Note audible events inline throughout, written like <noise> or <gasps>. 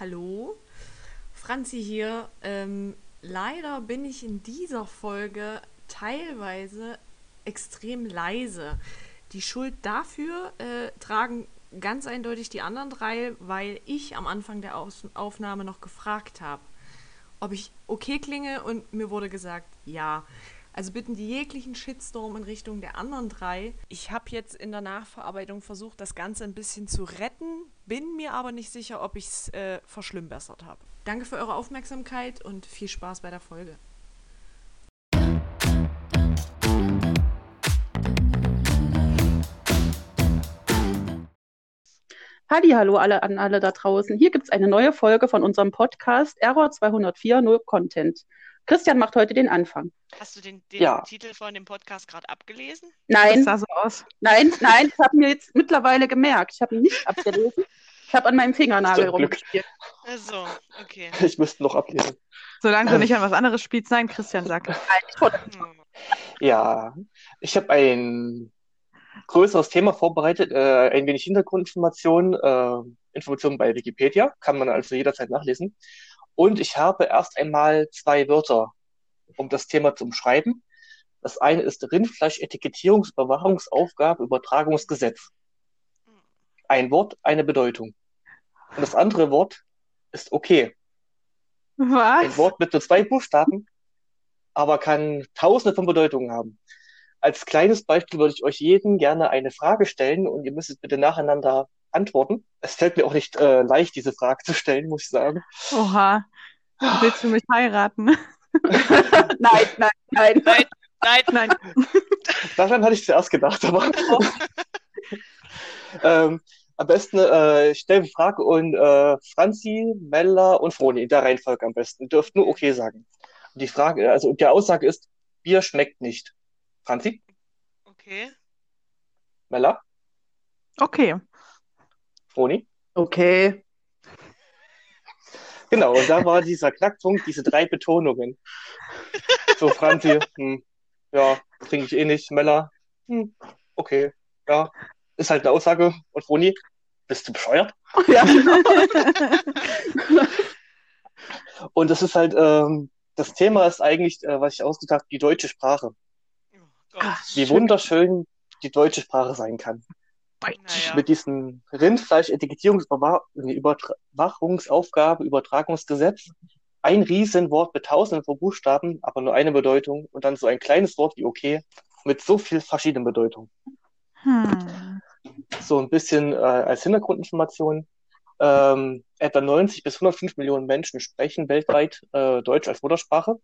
Hallo, Franzi hier. Ähm, leider bin ich in dieser Folge teilweise extrem leise. Die Schuld dafür äh, tragen ganz eindeutig die anderen drei, weil ich am Anfang der Aus Aufnahme noch gefragt habe, ob ich okay klinge und mir wurde gesagt, ja. Also bitten die jeglichen Shitstorm in Richtung der anderen drei. Ich habe jetzt in der Nachverarbeitung versucht, das Ganze ein bisschen zu retten, bin mir aber nicht sicher, ob ich es äh, verschlimmbessert habe. Danke für eure Aufmerksamkeit und viel Spaß bei der Folge. Halli, hallo alle an alle da draußen. Hier gibt es eine neue Folge von unserem Podcast Error 204 No Content. Christian macht heute den Anfang. Hast du den, den Ja. Titel von dem Podcast gerade abgelesen? Nein, Das sah so aus. nein, nein, ich habe mir jetzt mittlerweile gemerkt. Ich habe ihn nicht abgelesen. Ich habe an meinem Fingernagel rumgespielt. Also, okay. <laughs> Ich müsste noch ablesen. Solange du nicht an was anderes spielst, nein, Christian sagt. <laughs> Ja, ich habe ein größeres Thema vorbereitet, äh, ein wenig Hintergrundinformationen, äh, Informationen bei Wikipedia, kann man also jederzeit nachlesen. Und ich habe erst einmal zwei Wörter, um das Thema zu umschreiben. Das eine ist Rindfleisch-Etikettierungsüberwachungsaufgabe, Übertragungsgesetz. Ein Wort, eine Bedeutung. Und das andere Wort ist okay. Ein Was? Wort mit nur zwei Buchstaben, aber kann tausende von Bedeutungen haben. Als kleines Beispiel würde ich euch jeden gerne eine Frage stellen und ihr müsst bitte nacheinander antworten. Es fällt mir auch nicht äh, leicht, diese Frage zu stellen, muss ich sagen. Oha. Willst du mich heiraten? <laughs> nein, nein, nein. Nein, nein, Nein. Daran hatte ich zuerst gedacht, aber <laughs> ähm, am besten äh, ich stelle die Frage und äh, Franzi, Mella und Froni in der Reihenfolge am besten. Ihr dürft nur okay sagen. Und die Frage, also die Aussage ist, Bier schmeckt nicht. Franzi, okay. Mella, Okay. Froni. Okay. Genau, und da war dieser Knackpunkt, diese drei Betonungen. So, Franzi, hm, ja, trinke ich eh nicht. Mella, hm, okay, ja, ist halt eine Aussage. Und Froni, bist du bescheuert? Ja. <laughs> Und das ist halt, ähm, das Thema ist eigentlich, äh, was ich ausgedacht habe, die deutsche Sprache. Oh Gott. Wie wunderschön die deutsche Sprache sein kann. Naja. Mit diesem Rindfleisch-Etikettierungsüberwachungsaufgabe, Übertragungsgesetz. Ein Riesenwort mit tausenden von Buchstaben, aber nur eine Bedeutung. Und dann so ein kleines Wort wie okay mit so viel verschiedenen Bedeutungen. Hm. So ein bisschen äh, als Hintergrundinformation. Ähm, etwa 90 bis 105 Millionen Menschen sprechen weltweit äh, Deutsch als Muttersprache,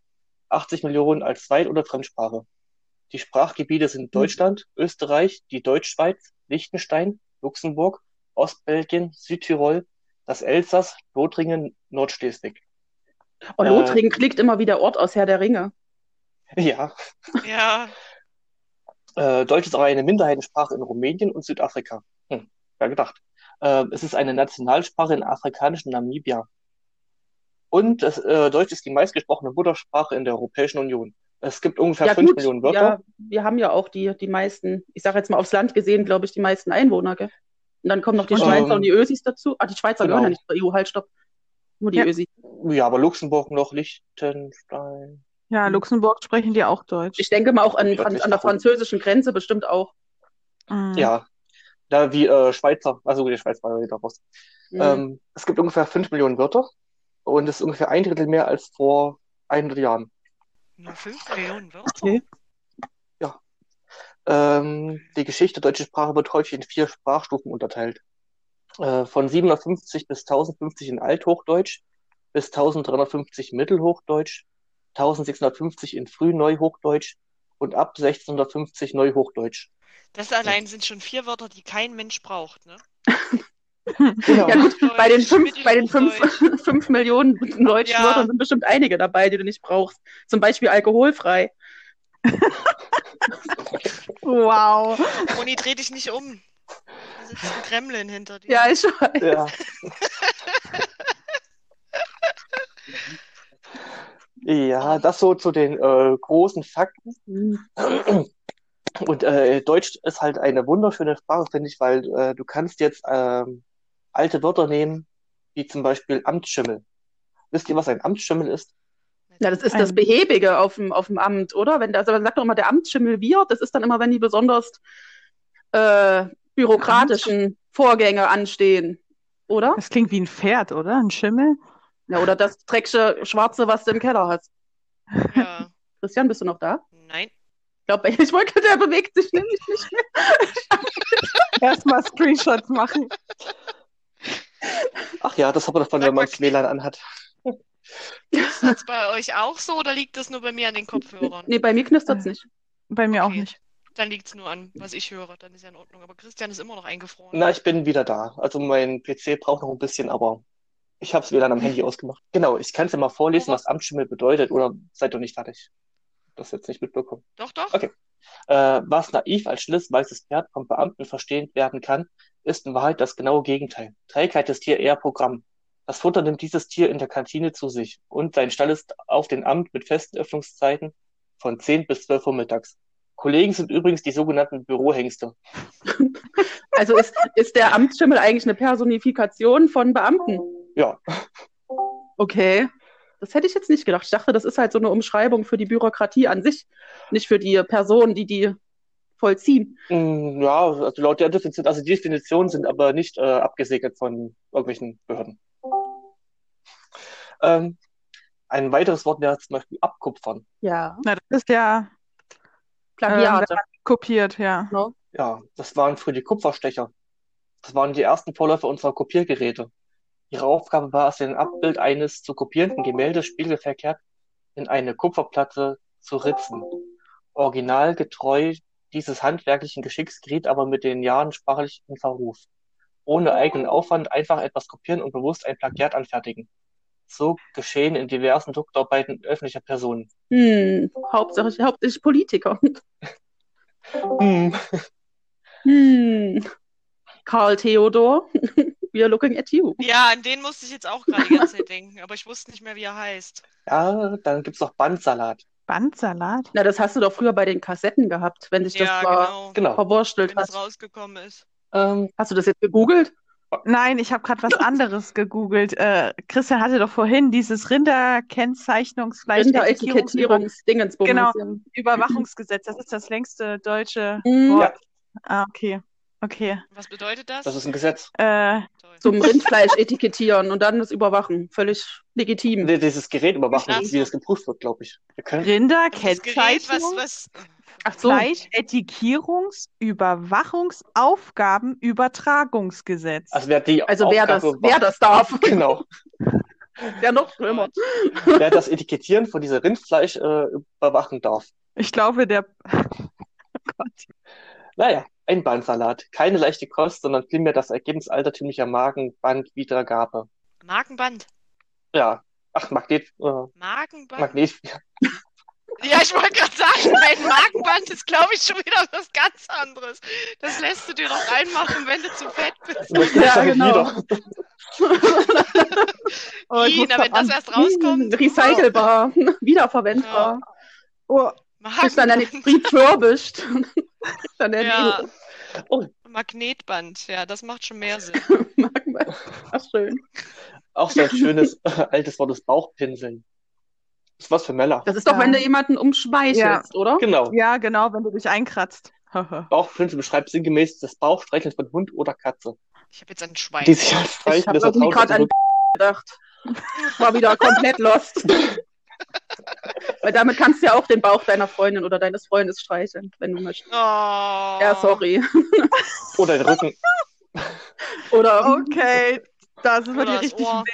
80 Millionen als Zweit- oder Fremdsprache. Die Sprachgebiete sind Deutschland, Österreich, die Deutschschweiz, Liechtenstein, Luxemburg, Ostbelgien, Südtirol, das Elsass, Lothringen, Nordschleswig. Und Äh, Lothringen klingt immer wie der Ort aus Herr der Ringe. <laughs> Ja, Ja, <laughs> Äh, Deutsch ist aber eine Minderheitensprache in Rumänien und Südafrika. Hm, wer gedacht. Äh, es ist eine Nationalsprache in afrikanischen Namibia. Und es, äh, Deutsch ist die meistgesprochene Muttersprache in der Europäischen Union. Es gibt ungefähr Ja, 5 gut. Millionen Wörter. Ja, wir haben ja auch die, die meisten, ich sage jetzt mal aufs Land gesehen, glaube ich, die meisten Einwohner, gell? Und dann kommen noch die Ähm, Schweizer und die Ösis dazu. Ah, die Schweizer genau. gehören ja nicht zur EU, halt, stopp. Nur die Ja. Ösis. Ja, aber Luxemburg noch, Liechtenstein. Ja, Luxemburg sprechen die auch Deutsch. Ich denke mal auch an, an, an der französischen Grenze bestimmt auch. Mhm. Ja, da wie äh, Schweizer, also die Schweiz war ja wieder raus. Mhm. Ähm, es gibt ungefähr 5 Millionen Wörter und es ist ungefähr ein Drittel mehr als vor 100 Jahren. Nur 5 Millionen Wörter. Okay. Ähm, die Geschichte der deutschen Sprache wird häufig in vier Sprachstufen unterteilt. Äh, von 750 bis 1050 in Althochdeutsch, bis 1350 Mittelhochdeutsch, 1650 in Frühneuhochdeutsch und ab 1650 Neuhochdeutsch. Das allein sind schon vier Wörter, die kein Mensch braucht, ne? <laughs> Genau. Ja gut, bei den fünf, bei den fünf, <laughs> fünf Millionen deutschen Ja. Wörtern sind bestimmt einige dabei, die du nicht brauchst. Zum Beispiel alkoholfrei. Wow. Moni, dreh dich nicht um. Da sitzt ein Gremlin hinter dir. Ja, ich <laughs> weiß. Ja. Ja, das so zu den äh, großen Fakten. Und äh, Deutsch ist halt eine wunderschöne Sprache, finde ich, weil äh, du kannst jetzt ähm, alte Wörter nehmen, wie zum Beispiel Amtsschimmel. Wisst ihr, was ein Amtsschimmel ist? Ja, das ist das Ein- Behäbige auf dem, auf dem Amt, oder? Wenn also man sagt doch immer, der Amtsschimmel wird, das ist dann immer, wenn die besonders äh, bürokratischen Vorgänge anstehen, oder? Das klingt wie ein Pferd, oder? Ein Schimmel? Ja, oder das dreckige Schwarze, was du im Keller hast. Ja. Christian, bist du noch da? Nein. Ich glaube, <laughs> ich wollte, der bewegt sich nämlich nicht mehr. Erstmal Screenshots machen. Ach ja, das hat man davon, Sag wenn man das WLAN anhat. Ist das bei euch auch so oder liegt das nur bei mir an den Kopfhörern? Nee, bei mir knistert's nicht. Bei mir auch Okay. nicht. Dann liegt es nur an, was ich höre. Dann ist ja in Ordnung. Aber Christian ist immer noch eingefroren. Na, ich bin wieder da. Also mein PC braucht noch ein bisschen, aber ich habe es WLAN am Handy ausgemacht. Genau, ich kann es ja mal vorlesen, was Amtsschimmel bedeutet, oder seid ihr nicht fertig? Das jetzt nicht mitbekommen. Doch, doch. Okay. Äh, was naiv als stilles weißes Pferd vom Beamten verstehen werden kann, ist in Wahrheit das genaue Gegenteil. Trägheit des Tier eher Programm. Das Futter nimmt dieses Tier in der Kantine zu sich und sein Stall ist auf den Amt mit festen Öffnungszeiten von 10 bis 12 Uhr mittags. Kollegen sind übrigens die sogenannten Bürohengste. <laughs> Also ist, ist der Amtsschimmel eigentlich eine Personifikation von Beamten? Ja, Okay. Das hätte ich jetzt nicht gedacht. Ich dachte, das ist halt so eine Umschreibung für die Bürokratie an sich, nicht für die Personen, die die vollziehen. Mm, ja, also laut der Definition, also die Definitionen sind aber nicht äh, abgesegnet von irgendwelchen Behörden. Ähm, ein weiteres Wort wäre zum Beispiel abkupfern. Ja. Na, das ist ja Plagiate. kopiert, ja. Ja, das waren früher die Kupferstecher. Das waren die ersten Vorläufer unserer Kopiergeräte. Ihre Aufgabe war es, ein Abbild eines zu kopierenden Gemäldes spiegelverkehrt in eine Kupferplatte zu ritzen. Originalgetreu dieses handwerklichen Geschicks geriet aber mit den Jahren sprachlich in Verruf. Ohne eigenen Aufwand einfach etwas kopieren und bewusst ein Plagiat anfertigen. So geschehen in diversen Druckarbeiten öffentlicher Personen. Hm. Hauptsächlich, hauptsächlich Politiker. Hm. Hm. Karl Theodor, we are looking at you. Ja, an den musste ich jetzt auch gerade die ganze Zeit denken. Aber ich wusste nicht mehr, wie er heißt. Ja, dann gibt's noch Bandsalat. Bandsalat? Na, das hast du doch früher bei den Kassetten gehabt, wenn dich das Ja, mal genau. Genau. verwurstelt Wenn das hat. rausgekommen ist. Ähm, Hast du das jetzt gegoogelt? Nein, ich habe gerade was anderes gegoogelt. Äh, Christian hatte doch vorhin dieses Rinderkennzeichnungsfleisch Etikettierungsdingensbums. Genau. Überwachungsgesetz. Das ist das längste deutsche Mhm. Wort. Ah, okay. Okay. Was bedeutet das? das ist ein Gesetz. Äh. Zum <laughs> Rindfleisch etikettieren und dann das Überwachen. Völlig legitim. Nee, Dieses Gerät überwachen, Ach wie das geprüft wird, glaube ich. Wir können, das Gerät, was. Ach so. Fleischetikierungs-, Überwachungsaufgaben, Übertragungsgesetz. also wer die Also wer das, wer das darf, <laughs> Genau. <laughs> wäre noch schlimmer. Wer das Etikettieren von diesem Rindfleisch äh, überwachen darf. Ich glaube, der. Naja, ein Bandsalat. Keine leichte Kost, sondern vielmehr das Ergebnis altertümlicher Magenbandwiedergabe. Markenband. Ja. Ach, Magnet, äh, Markenband. Magnet, <laughs> Ja, ich wollte gerade sagen, ein Markenband ist, glaube ich, schon wieder was ganz anderes. Das lässt du dir doch reinmachen, wenn du zu fett bist. Ja, genau. <laughs> Oh, ich Ih, muss na, wenn das erst rauskommt. Hm, recycelbar, <laughs> wiederverwendbar. Oh, Kriegst dann Markenband. eine refurbished. dann Ja. Oh. Magnetband, ja, das macht schon mehr Sinn. <laughs> Magnetband. Ach, schön. Auch so ein schönes äh, altes Wort ist Bauchpinseln. Das ist was für Männer. Das ist doch, Ja. wenn du jemanden umschmeichelst, oder? Genau. ja, genau, wenn du dich einkratzt. <laughs> Bauchpinseln beschreibt sinngemäß das Bauchstreicheln von Hund oder Katze, Ich habe jetzt an ein Schwein. die sich als Ich Zeichen habe des gerade an <laughs> gedacht. War wieder komplett lost. Weil damit kannst du ja auch den Bauch deiner Freundin oder deines Freundes streicheln, wenn du möchtest. Oh. Ja, sorry. oder den Rücken. Oder Okay, da sind wir die richtigen. Ohr.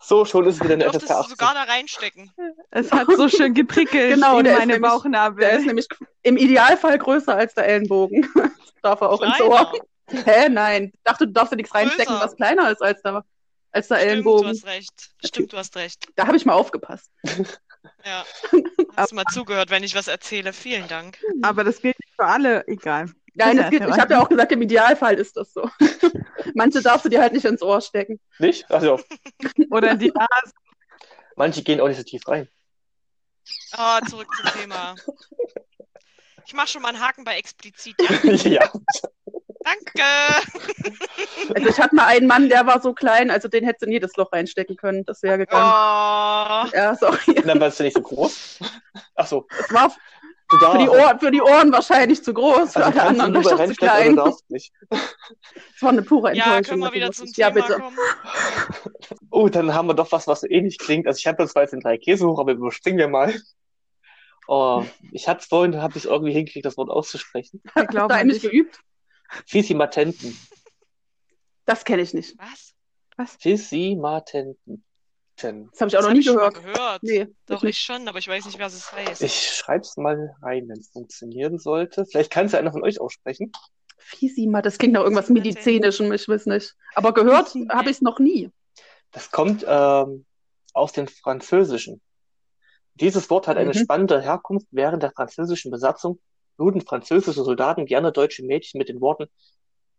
So, schon ist es wieder eine FSK du 18. sogar da reinstecken. Es hat so schön geprickelt Genau, in meine nämlich- Bauchnabel. der ist nämlich im Idealfall größer als der Ellenbogen. <laughs> Darf er auch ins Kleiner. Ohr. Hä? Nein. Ich dachte, du darfst ja nichts reinstecken, Größer. was kleiner ist als der, als der Stimmt, du Ellenbogen. hast recht. Stimmt, du hast recht. Da habe ich mal aufgepasst. <laughs> Ja. Hast du mal zugehört, wenn ich was erzähle? Vielen Dank. Aber das gilt nicht für alle, egal. Nein, das geht, ich habe ja auch gesagt, im Idealfall ist das so. <laughs> Manche darfst du dir halt nicht ins Ohr stecken. Nicht? Also, <laughs> Oder in die Nase. manche gehen auch nicht so tief rein. Oh, zurück zum Thema. Ich mache schon mal einen Haken bei explizit. Ja? Ja. Danke. Also ich hatte mal einen Mann, der war so klein, also den hätte in jedes Loch reinstecken können. Das wäre Oh, gegangen. Ja, sorry. Dann warst du nicht so groß. Ach so, Es war du für die, Ohren, für die Ohren wahrscheinlich zu groß, für Also alle kannst du anderen doch zu klein. du darfst nicht. Es war eine pure ja, Enttäuschung. können wir dass wieder zum ist. Thema Ja, bitte. kommen? Oh, dann haben wir doch was, was so ähnlich klingt. Also ich habe jetzt zwar jetzt den drei Käse hoch, aber überspringen wir mal. Oh, ich hatte es vorhin, habe ich es irgendwie hingekriegt, das Wort auszusprechen. <laughs> Du an eigentlich dich. geübt? Fisimatenten. Das kenne ich nicht. Was? Fisimatenten. Das habe ich auch Das noch nie gehört. gehört. Nee, Doch, ich schon, aber ich weiß nicht, was es heißt. Ich schreib's mal rein, wenn es funktionieren sollte. Vielleicht kann es ja einer von euch aussprechen. Fisima, das klingt nach irgendwas. Medizinischem, ich weiß nicht. Aber gehört habe ich es noch nie. Das kommt ähm, aus dem Französischen. Dieses Wort hat eine Mhm. spannende Herkunft. Während der französischen Besatzung luden französische Soldaten gerne deutsche Mädchen mit den Worten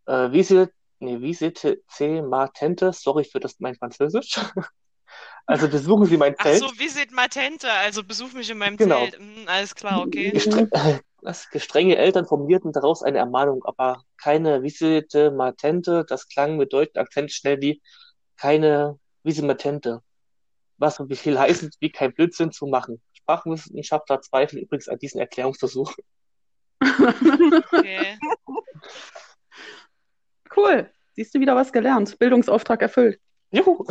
äh, Visite, nee, Visite C Matente, sorry für das mein Französisch. <laughs> Also besuchen Sie mein Ach Zelt. so, Visit Matente, also besuch mich in meinem Genau. Zelt. Hm, alles klar, okay. Gestre das <laughs> gestrenge Eltern formulierten daraus eine Ermahnung, aber keine Visite Matente. Das klang mit deutlichem Akzent schnell wie keine Visite Matente. Was so viel heißt, wie kein Blödsinn zu machen. Sprachwissenschaftler zweifeln übrigens an diesen Erklärungsversuch. Okay. Cool. Siehst du wieder was gelernt? Bildungsauftrag erfüllt. Juhu.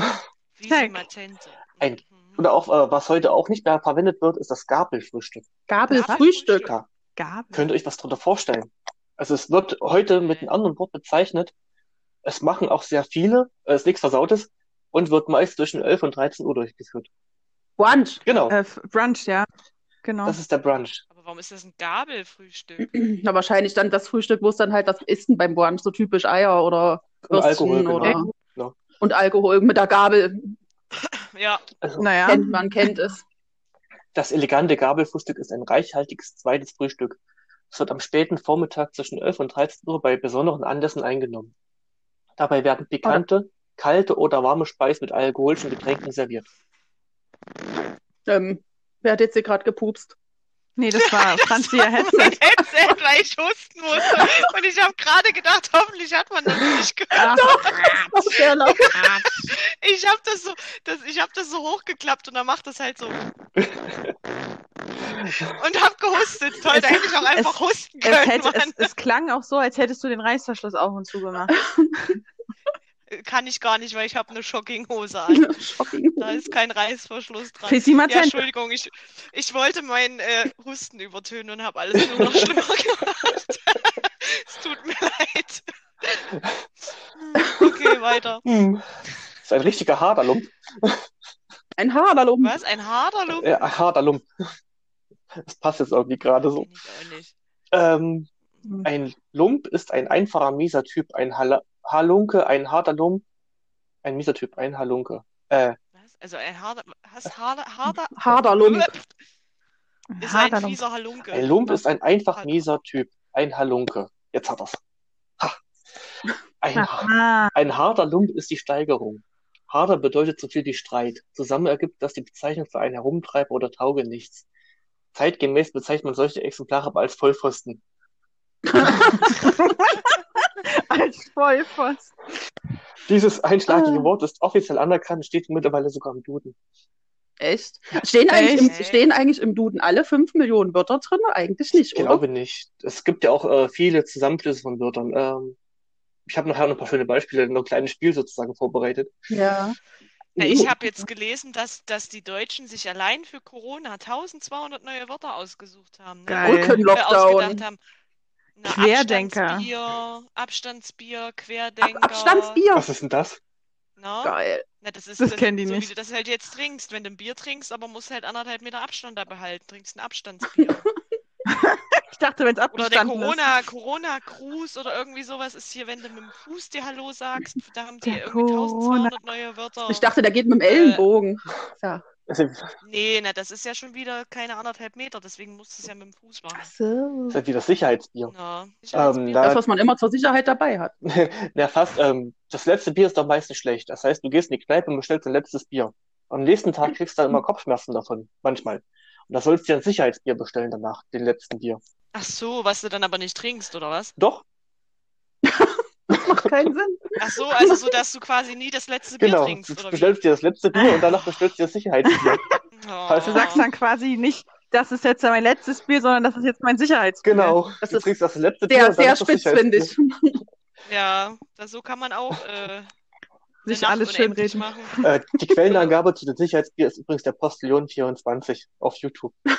Matente. Ein- Mhm. Oder auch, äh, was heute auch nicht mehr verwendet wird, ist das Gabelfrühstück. Gabelfrühstück. Ja. Gabe. Könnt ihr euch was darunter vorstellen? Also es wird heute mit einem anderen Wort bezeichnet. Es machen auch sehr viele, äh, ist nichts Versautes und wird meist zwischen 11 und 13 Uhr durchgeführt. Brunch. Genau, Äh, Brunch, ja. Genau. das ist der Brunch. Warum ist das ein Gabelfrühstück? <clears throat> Na, wahrscheinlich dann das Frühstück, wo es dann halt das ist beim Brunch, so typisch Eier oder Und Würstchen Alkohol, genau. oder Genau. und Alkohol mit der Gabel. <laughs> Ja, Also naja. Kennt man, kennt es. das elegante Gabelfrühstück ist ein reichhaltiges zweites Frühstück. Es wird am späten Vormittag zwischen 11 und 13 Uhr bei besonderen Anlässen eingenommen. Dabei werden pikante, kalte oder warme Speisen mit alkoholischen Getränken serviert. Ähm, wer hat jetzt hier gerade gepupst? Nee, das war <laughs> Franzi ihr Headset. Headset, weil ich husten musste. Und ich habe gerade gedacht, hoffentlich hat man das nicht gehört. Laut. Ich habe das so, das, ich habe das so hochgeklappt und dann macht das halt so. Und hab gehustet. Toll, Es- da hätte ich auch einfach es- husten Es, können. hätte, es, es klang auch so, als hättest du den Reißverschluss auf und zu gemacht. <laughs> Kann ich gar nicht, weil ich habe eine Shocking-Hose an. Da ist kein Reißverschluss dran. Ja. Entschuldigung, ich, ich wollte meinen äh, Husten übertönen und habe alles nur noch schlimmer gemacht. <laughs> es tut mir leid. Okay, weiter. <laughs> Hm. Das ist ein richtiger Haderlump. Ein Haderlumpen. Was? Ein Haderlump? Äh, Haderlump. Das passt jetzt irgendwie gerade so. Ich auch nicht. Ähm, ein Lump ist ein einfacher mieser Typ, ein Hal Halunke, ein harter Lump, ein mieser Typ, ein Halunke. Äh, Was? Also ein Hader, hast Hader, Hader, Haderlump. ist ein Haderlump. fieser Halunke. ein Lump ist ein einfach mieser Typ, ein Halunke. Jetzt hat er's. Ha. Ein, Aha. ein harter Lump ist die Steigerung. Harder bedeutet so viel wie Streit. Zusammen ergibt das die Bezeichnung für einen Herumtreiber oder Taugenichts. Zeitgemäß bezeichnet man solche Exemplare aber als Vollpfosten. <laughs> <laughs> <laughs> Als Vollpfosten. Dieses einschlagige Wort ist offiziell anerkannt, steht mittlerweile sogar im Duden. Echt? Stehen eigentlich, im, Echt? stehen eigentlich im Duden alle fünf Millionen Wörter drin? Eigentlich nicht, Ich oder? glaube nicht. Es gibt ja auch äh, viele Zusammenflüsse von Wörtern. Ähm, ich habe nachher noch ein paar schöne Beispiele, noch ein kleines Spiel sozusagen vorbereitet. Ja. Na, ich habe jetzt gelesen, dass, dass die Deutschen sich allein für Corona 1200 neue Wörter ausgesucht haben. Ne? Geil. Ausgedacht haben. Na, Querdenker. Abstandsbier, Abstandsbier, Querdenker. Ab Abstandsbier. Was ist denn das? Na? Geil. Na, das ist Das das, kennen die so, nicht. wie du das halt jetzt trinkst. Wenn du ein Bier trinkst, aber musst halt anderthalb Meter Abstand da behalten, trinkst ein Abstandsbier. <laughs> Ich dachte, wenn es Oder der abgestanden ist. Corona, Corona Cruise oder irgendwie sowas ist hier, wenn du mit dem Fuß dir Hallo sagst, da haben die Der irgendwie Corona- 1200 neue Wörter. Ich dachte, der geht mit dem Ellenbogen. Ja. Ist Nee, na, das ist ja schon wieder keine anderthalb Meter, deswegen musst du es ja mit dem Fuß machen. Ach so. das ist wie das Sicherheitsbier. Na, Ähm, Sicherheitsbier. da- Das, was man immer zur Sicherheit dabei hat. <laughs> Ja, fast. Ähm, das letzte Bier ist doch meistens schlecht. Das heißt, du gehst in die Kneipe und bestellst ein letztes Bier. Am nächsten Tag kriegst du dann immer <laughs> Kopfschmerzen davon. Manchmal. Und da sollst du dir ein Sicherheitsbier bestellen danach, den letzten Bier. Ach so, was du dann aber nicht trinkst, oder was? Doch? <laughs> macht keinen Sinn. Ach so, also so, dass du quasi nie das letzte Bier Genau, trinkst, du oder wie? bestellst dir das letzte Bier und danach bestellst du dir das Sicherheitsbier. Oh. Du sagst dann quasi nicht, das ist jetzt mein letztes Bier, sondern das ist jetzt mein Sicherheitsbier. Genau, Das du ist trinkst das letzte Bier Sehr, und sehr spitzfindig. Ja, das, so kann man auch äh, Sich alles schön reden. machen. Äh, die Quellenangabe zu dem Sicherheitsbier ist übrigens der Postillon24 auf YouTube, <laughs> <laughs> <laughs>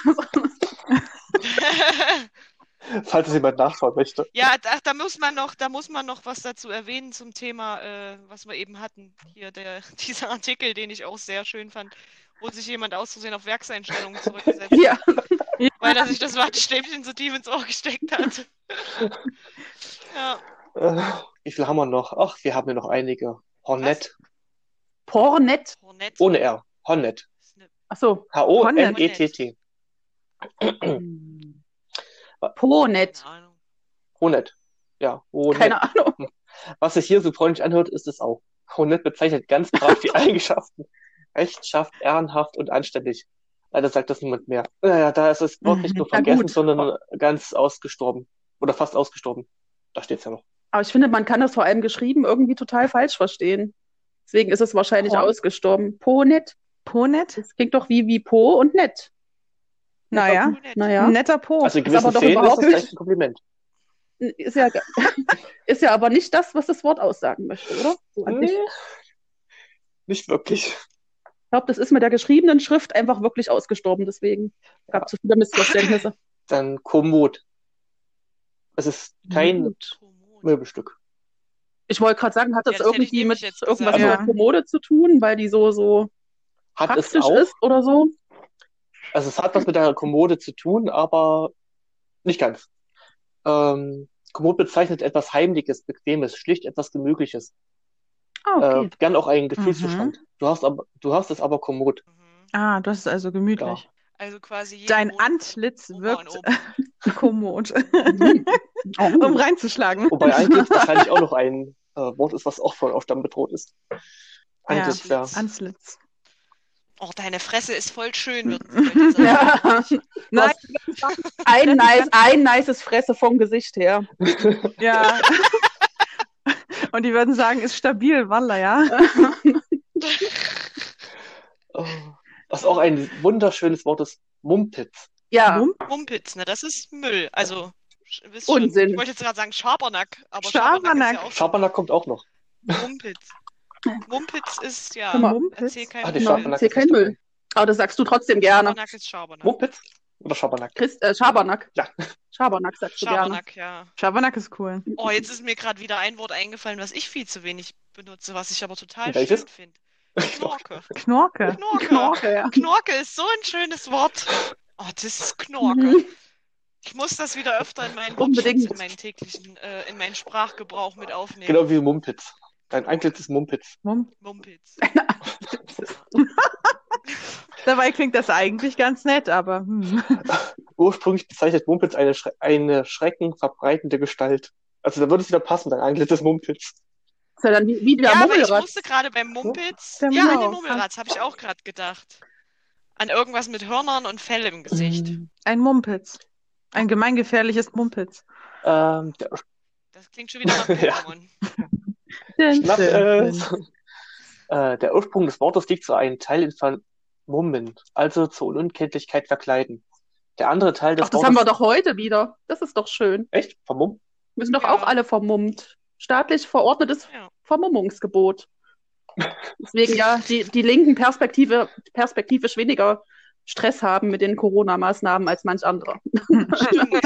<laughs> falls es jemand nachschauen möchte. Ja, da, da muss man noch, da muss man noch was dazu erwähnen zum Thema, äh, was wir eben hatten. Hier der, <laughs> dieser Artikel, den ich auch sehr schön fand, wo sich jemand aus Versehen auf Werkseinstellungen zurückgesetzt Ja. hat, <laughs> weil er sich das Wattestäbchen so tief ins Ohr gesteckt hat. Ja, Äh, wie viel haben wir noch? Ach, wir haben ja noch einige. Hornet, Pornet. Hornet. ohne R. Hornet. Achso. H-O-N-E-T-T. Pornet. Keine <clears throat> Ahnung. Hornet. Ja, Hornet. Keine Ahnung. Was sich hier so freundlich anhört, ist es auch. Hornet bezeichnet ganz brav die <laughs> Eigenschaften. Rechtschaft, ehrenhaft und anständig. Leider sagt das niemand mehr. Naja, da ist das Wort nicht nur <laughs> vergessen, gut. sondern ganz ausgestorben. Oder fast ausgestorben. Da steht's ja noch. Aber ich finde, man kann das vor allem geschrieben irgendwie total falsch verstehen. Deswegen ist es wahrscheinlich Porn? ausgestorben. Ponet. Ponet? Das klingt doch wie, wie Po und nett. Naja. Naja. ein netter Po. Also in ist aber doch Szenen ist überhaupt das nicht- vielleicht ein Kompliment. Ist ja, <laughs> ist ja aber nicht das, was das Wort aussagen möchte, oder? So. Nee, nicht wirklich. Ich glaube, das ist mit der geschriebenen Schrift einfach wirklich ausgestorben. Deswegen gab es so viele Missverständnisse. <laughs> Dann Kommod. Es ist kein. Kommode. Möbelstück. Ich wollte gerade sagen, hat das Ja, das irgendwie mit irgendwas gesagt. mit Ja. der Kommode zu tun, weil die so, so Hat es praktisch auch. ist oder so? Also es hat was mit der Kommode zu tun, aber nicht ganz. Ähm, Kommod bezeichnet etwas Heimliches, Bequemes, schlicht etwas Gemütliches. Ah, okay. Äh, gern auch einen Gefühlszustand. Du hast aber, du hast es aber Kommod. Mhm. Ah, das ist also gemütlich. Also quasi Dein Monat Antlitz wirkt <laughs> kommod, Mhm. <laughs> um reinzuschlagen. Wobei eigentlich <laughs> wahrscheinlich auch noch ein äh, Wort ist, was auch von Aufstand bedroht ist. Antlitz, ja. Antlitz. Oh, deine Fresse ist voll schön, <laughs> sagen. Ja. Nein, Ein, nice, ein nices Fresse vom Gesicht her. <laughs> <laughs> ja. Und die würden sagen, ist stabil, Walla, ja. Oh, was auch ein wunderschönes Wort ist, Mumpitz. Ja? Mumpitz, ne? Das ist Müll. Also, wisst schon. Unsinn. Ich wollte jetzt gerade sagen Schabernack, aber Schabernack. Schabernack ist ja auch Schabernack kommt auch noch. Mumpitz. Mumpitz ist ja. Guck mal, Mumpitz. Erzähl keinen Ah, Müll. Erzähl kein nicht Müll. aber das sagst du trotzdem gerne. Schabernack ist Schabernack. Mumpitz oder Schabernack? Christ, äh, Schabernack. Ja. Schabernack sagst du gerne. Schabernack, ja. Schabernack ist cool. Oh, jetzt ist mir gerade wieder ein Wort eingefallen, was ich viel zu wenig benutze, was ich aber total Welches? schön finde. <laughs> Knorke. Knorke. Knorke. Knorke, ja. Knorke ist so ein schönes Wort. Oh, das ist Knorke. Mhm. Ich muss das wieder öfter in meinen Unbedingt. Wortschatz, in meinen täglichen, äh, in meinen Sprachgebrauch mit aufnehmen. Genau wie Mumpitz. Dein Antlitz ist Mumpitz. Mumm. Mumpitz. <laughs> Dabei klingt das eigentlich ganz nett, aber hm. Ursprünglich bezeichnet Mumpitz eine, Schre eine schreckenverbreitende Gestalt. Also da würde es wieder passen, dein Antlitz ist Mumpitz. Ist ja dann wie, wie der Ja, aber ich musste gerade beim Mumpitz, Der ja, an den Mummelratz. Mummelratz habe ich auch gerade gedacht. An irgendwas mit Hörnern und Fell im Gesicht. ein Mumpitz. Ein gemeingefährliches Mumpitz. Ähm, der Das klingt schon wieder nach <laughs> Ja. Pokémon. Schnapp es. <laughs> Äh, der Ursprung des Wortes liegt zu einem Teil in Vermummen, also zur Unkenntlichkeit verkleiden. Der andere Teil des Ach, das Wortes. haben wir doch heute wieder. Das ist doch schön. Echt? Vermummen? Wir sind doch Ja. auch alle vermummt. Staatlich verordnetes Ja. Vermummungsgebot. <laughs> Deswegen ja die, die Linken Perspektive, perspektivisch weniger Stress haben mit den Corona-Maßnahmen als manch andere. <laughs> Stimmt.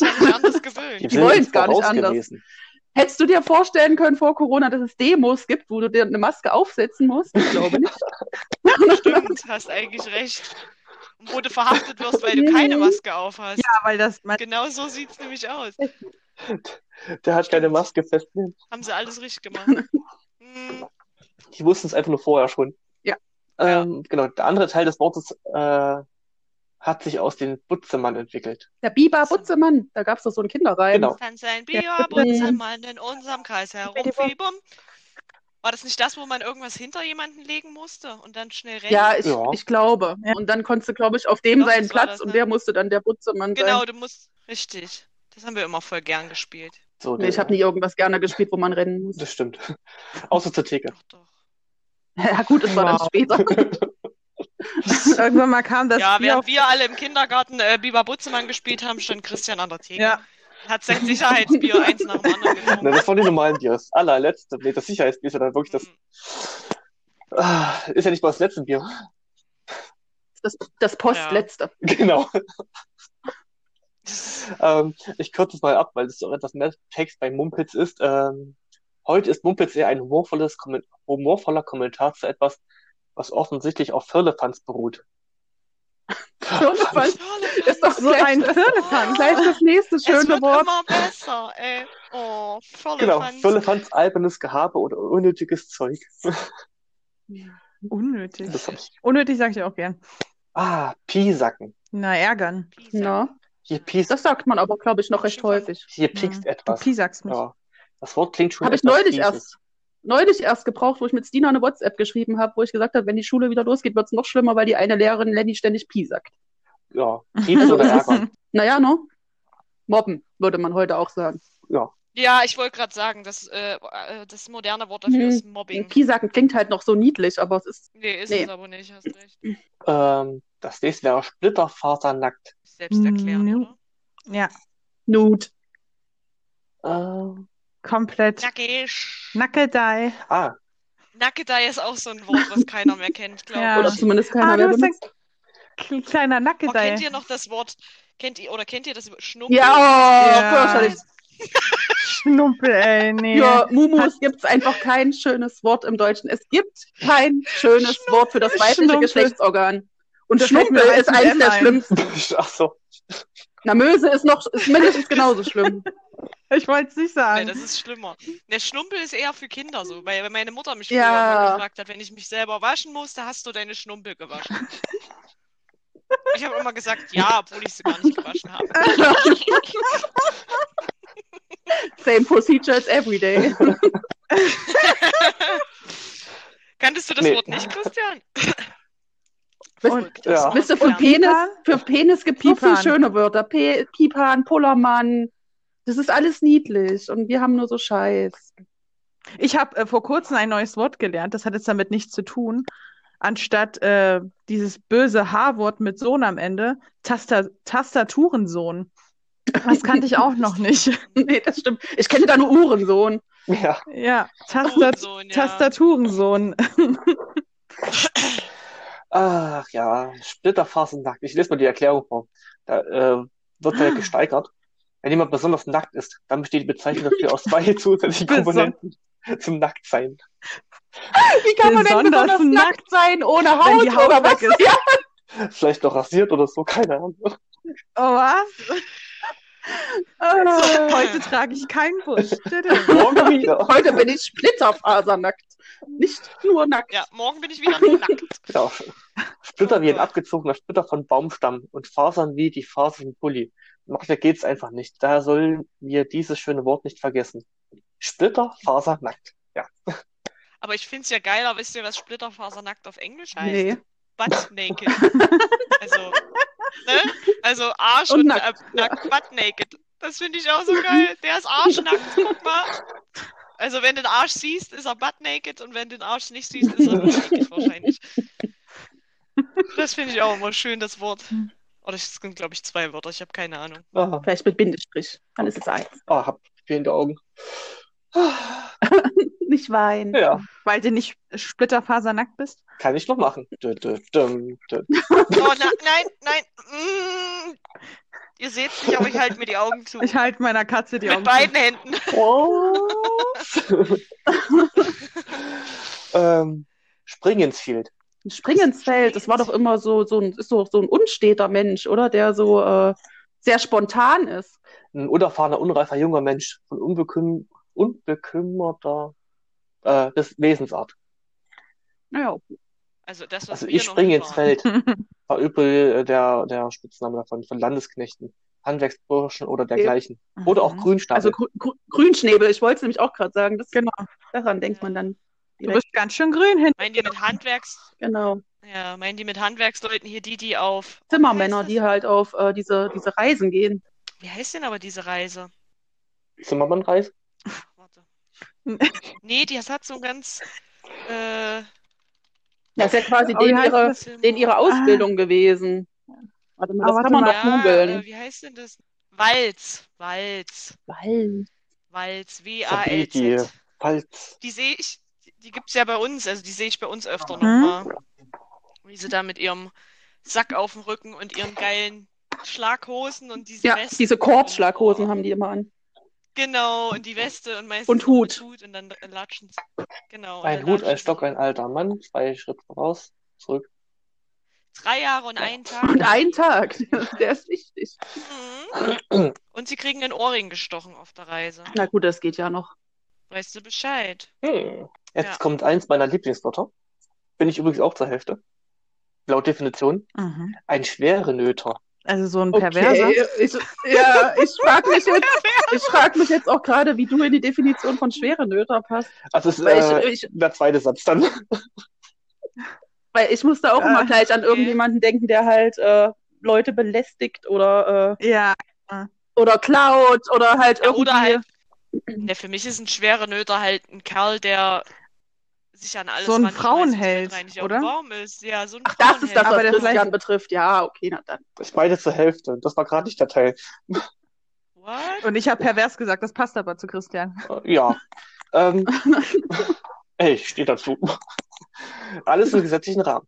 Die wollen's jetzt gar nicht anders. gewesen. Hättest du dir vorstellen können vor Corona, dass es Demos gibt, wo du dir eine Maske aufsetzen musst? Ich glaube nicht. <laughs> Stimmt, hast eigentlich recht. Und wo du verhaftet wirst, weil du keine Maske auf hast. Ja, weil das Genau so sieht es nämlich aus. <laughs> Der hat keine Maske festnehmen. Haben sie alles richtig gemacht. <laughs> Hm, Die wussten es einfach nur vorher schon. Ja. Ähm, genau. Der andere Teil des Wortes äh, hat sich aus den Butzemann entwickelt. Der Biber Butzemann, da gab es doch so einen Kinderreim. Genau. Dann sein Biobutzemann in unserem Kreis herumfiebum. War das nicht das, wo man irgendwas hinter jemanden legen musste und dann schnell rennen? Ja, ich, Ja. ich glaube. Ja. Und dann konntest du, glaube ich, auf dem Doch, seinen das war Platz das, und ne? der musste dann der Butzemann Genau, sein. du musst. Richtig. Das haben wir immer voll gern gespielt. So, Nee, ich habe nie irgendwas gerne gespielt, wo man rennen muss. Das stimmt. Außer zur Theke. Doch, doch. <laughs> Ja, gut, es war dann Wow. später. <laughs> <laughs> Irgendwann mal kam das ja, Bier während wir alle im Kindergarten äh, Biber Butzemann gespielt haben, stand Christian an der Theke. Ja. Hat sein Sicherheitsbier <laughs> eins nach dem anderen Ne, genommen. das waren die normalen Bier. Das allerletzte. Nee, das Sicherheitsbier ist ja dann wirklich das. Mhm. Ah, ist ja nicht mal das letzte Bier. Das, das Postletzte. <laughs> Genau. Ähm, ich kürze es mal ab, weil es auch etwas mehr Text bei Mumpitz ist. Ähm, heute ist Mumpitz eher ein humorvolles, humorvoller Kommentar zu etwas, was offensichtlich auf Firlefanz beruht. <laughs> Firlefanz ist doch So ein Firlefanz. gleich das nächste Es schöne wird Wort. immer besser, ey. Oh, Genau, Fanz. Firlefanz, albernes Gehabe oder unnötiges Zeug. Unnötig. Das hab ich. Unnötig sage ich auch gern. Ah, Piesacken. Na, ärgern. Na, Hier piest, das sagt man aber, glaube ich, noch recht häufig. hier piekst Ja. etwas. Du piesagst mich. Ja. Das Wort klingt schon Habe ich neulich fieses. erst, neulich erst gebraucht, wo ich mit Stina eine WhatsApp geschrieben habe, wo ich gesagt habe, wenn die Schule wieder losgeht, wird es noch schlimmer, weil die eine Lehrerin Lenny ständig Pi sagt. Ja, piepst oder ärgern. <laughs> Naja, ne? Mobben, würde man heute auch sagen. Ja, ich wollte gerade sagen, das, äh, äh, das moderne Wort dafür Mhm. ist Mobbing. Pi sagen klingt halt noch so niedlich, aber es ist, Nee, ist Nee. es aber nicht, hast recht. Ähm, das nächste wäre Splitterfasernackt. Selbst erklären, No. oder? Ja, Nude. Ähm, komplett. Nackig. Nackedei. ah, Nackedei ist auch so ein Wort, was keiner mehr kennt, glaube Ja. Oder ich. zumindest keiner Ah, mehr ein benutzt. k- kleiner Oh, Nackedei. kennt ihr noch das Wort, kennt ihr, oder kennt ihr das Schnumpel? Ja, oh, Ja. fürchterlich. Schnumpel, ey, nee. Mumus gibt es einfach kein schönes Wort im Deutschen. Es gibt kein schönes Wort für das weibliche Schnumpel. Geschlechtsorgan. Und Das mir ist eines der ein. schlimmsten. <laughs> ach so. Na, Möse ist noch, ist mindestens genauso schlimm. Ich wollte es nicht Nee, sagen. das ist schlimmer. Der Schnumpel ist eher für Kinder so, weil wenn meine Mutter mich früher Ja. immer gefragt hat, wenn ich mich selber waschen musste, hast du deine Schnumpel gewaschen. Ich habe immer gesagt, ja, obwohl ich sie gar nicht gewaschen habe. Same procedure as every day. Kanntest du das Nee. Wort nicht, Christian? Wisst- Ja. Für. Penis, für Penis gibt es so viele Pipan. schöne Wörter. Pe Pipan, Pullermann. Das ist alles niedlich. Und wir haben nur so Scheiß. Ich habe äh, vor kurzem ein neues Wort gelernt, das hat jetzt damit nichts zu tun. Anstatt äh, dieses böse H-Wort mit Sohn am Ende, Tasta Tastaturensohn. Das kannte ich auch noch nicht. <laughs> nee, das stimmt. Ich kenne da nur Uhrensohn. Ja. Ja, Tastat Hurensohn, ja. Tastaturensohn. <laughs> Ach ja, Splitterfasernackt. Ich lese mal die Erklärung vor. Da äh, wird halt <gasps> gesteigert. Wenn jemand besonders nackt ist, dann besteht die Bezeichnung dafür aus zwei <laughs> zusätzlichen Komponenten zum Nacktsein. Wie kann man denn Besonders besonders nackt, nackt sein, ohne wenn Haut, die Haut oder was? weg ist. Ja. Vielleicht noch rasiert oder so, keine Ahnung. Oh was? <laughs> So, heute trage ich keinen Busch. <laughs> Morgen wieder. Heute bin ich splitterfasernackt. Nicht nur nackt. Ja, morgen bin ich wieder nur nackt. Genau. Splitter Oh wie ein abgezogener Splitter von Baumstamm und Fasern wie die Fasern im Pulli. Manchmal geht's einfach nicht. Daher sollen wir dieses schöne Wort nicht vergessen. Splitter, Faser, nackt. Ja. <laughs> Aber ich finde es ja geiler, wisst ihr, was Splitterfasernackt auf Englisch heißt? Nee. Butt <laughs> naked. Also, ne? Also Arsch Und und, nackt, äh, nackt, butt naked. Das finde ich auch so geil. Der ist arschnackt, guck mal. Also wenn du den Arsch siehst, ist er butt naked und wenn du den Arsch nicht siehst, ist er butt naked wahrscheinlich. <laughs> Das finde ich auch immer schön, das Wort. Oder es sind, glaube ich, zwei Wörter, ich habe keine Ahnung. Ah, Vielleicht mit Bindestrich. Dann ist es eins. ah hab fehlende Augen. <laughs> Nicht weinen. Ja, Weil du nicht splitterfasernackt bist? kann ich noch machen. Dö, dö, düm, dö. Oh, na, nein, nein. Mm. Ihr seht nicht, aber ich halte mir die Augen zu. Ich halte meiner Katze die Mit Augen beiden Händen. <laughs> <laughs> ähm, Spring ins Field. Spring ins Feld. Das war doch immer so, so ein, ist doch so ein unsteter Mensch, oder? Der so äh, sehr spontan ist. Ein unerfahrener, unreifer junger Mensch von unbeküm unbekümmerter äh, des Wesensart. Naja, Also das, was Also ich springe ins. Feld. <laughs> War übel äh, der, der Spitzname davon, von Landesknechten, Handwerksburschen oder dergleichen. Oder auch Mhm. Grünstapel. also Grü Grü Grünschnäbel. Ich wollte es nämlich auch gerade sagen. Das, Genau. Daran denkt man dann Du bist ganz schön grün hin. Meinen die mit Handwerks... Genau. Ja, meinen die mit Handwerksleuten hier die, die auf... Zimmermänner, die halt auf äh, diese, diese Reisen gehen. Wie heißt denn aber diese Reise? Zimmermann-Reis? Warte. <laughs> Nee, die hat so ein ganz. Äh, Das ist ja quasi Oh, den ihre, den ihre Ausbildung gewesen. Warte mal, das Ah, kann warte man mal. doch ja, googeln. äh, wie heißt denn das? Walz. Walz. Walz. Sabiki. W-A-L-Z. Falls. Die sehe ich. Die gibt's ja bei uns. Also die sehe ich bei uns öfter Mhm. nochmal. Wie sie da mit ihrem Sack auf dem Rücken und ihren geilen Schlaghosen und diese Ja, Weste. diese Kordschlaghosen haben die immer an. Genau, und die Weste und meistens Und Hut. Hut und dann latschen sie. Genau. Ein Hut, ein Stock, ein alter Mann. Zwei Schritte voraus. Zurück. Drei Jahre und einen Tag. Und ein Tag. <laughs> Der ist wichtig. Mhm. Und sie kriegen einen Ohrring gestochen auf der Reise. Na gut, das geht ja noch. Weißt du Bescheid? Hm. Jetzt Ja. kommt eins meiner Lieblingswörter. Bin ich übrigens auch zur Hälfte. Laut Definition. Mhm. Ein Schwerenöter. Also so ein Perverser. Okay, ich, ja, ich frage mich jetzt, ich frag mich jetzt auch gerade, wie du in die Definition von schwere Nöter passt. Also es ist äh, ich, ich, der zweite Satz dann. <laughs> weil ich musste auch Ah, immer gleich an okay. irgendjemanden denken, der halt äh, Leute belästigt oder, äh, Ja, oder klaut oder halt Ja, irgendwie. oder halt, ne, für mich ist ein schwerer Nöter halt ein Kerl, der sich an alles So ein Frauenheld, auf oder? dem Baum ist. Ja, so ein Ach, das ist das. Aber was der Christian vielleicht- betrifft. Ja, okay, na dann. Ich beide zur Hälfte. Das war gerade nicht der Teil. What? und ich habe pervers gesagt, das passt aber zu Christian. Äh, Ja. ähm, <laughs> ey, ich stehe dazu. Alles im gesetzlichen Rahmen.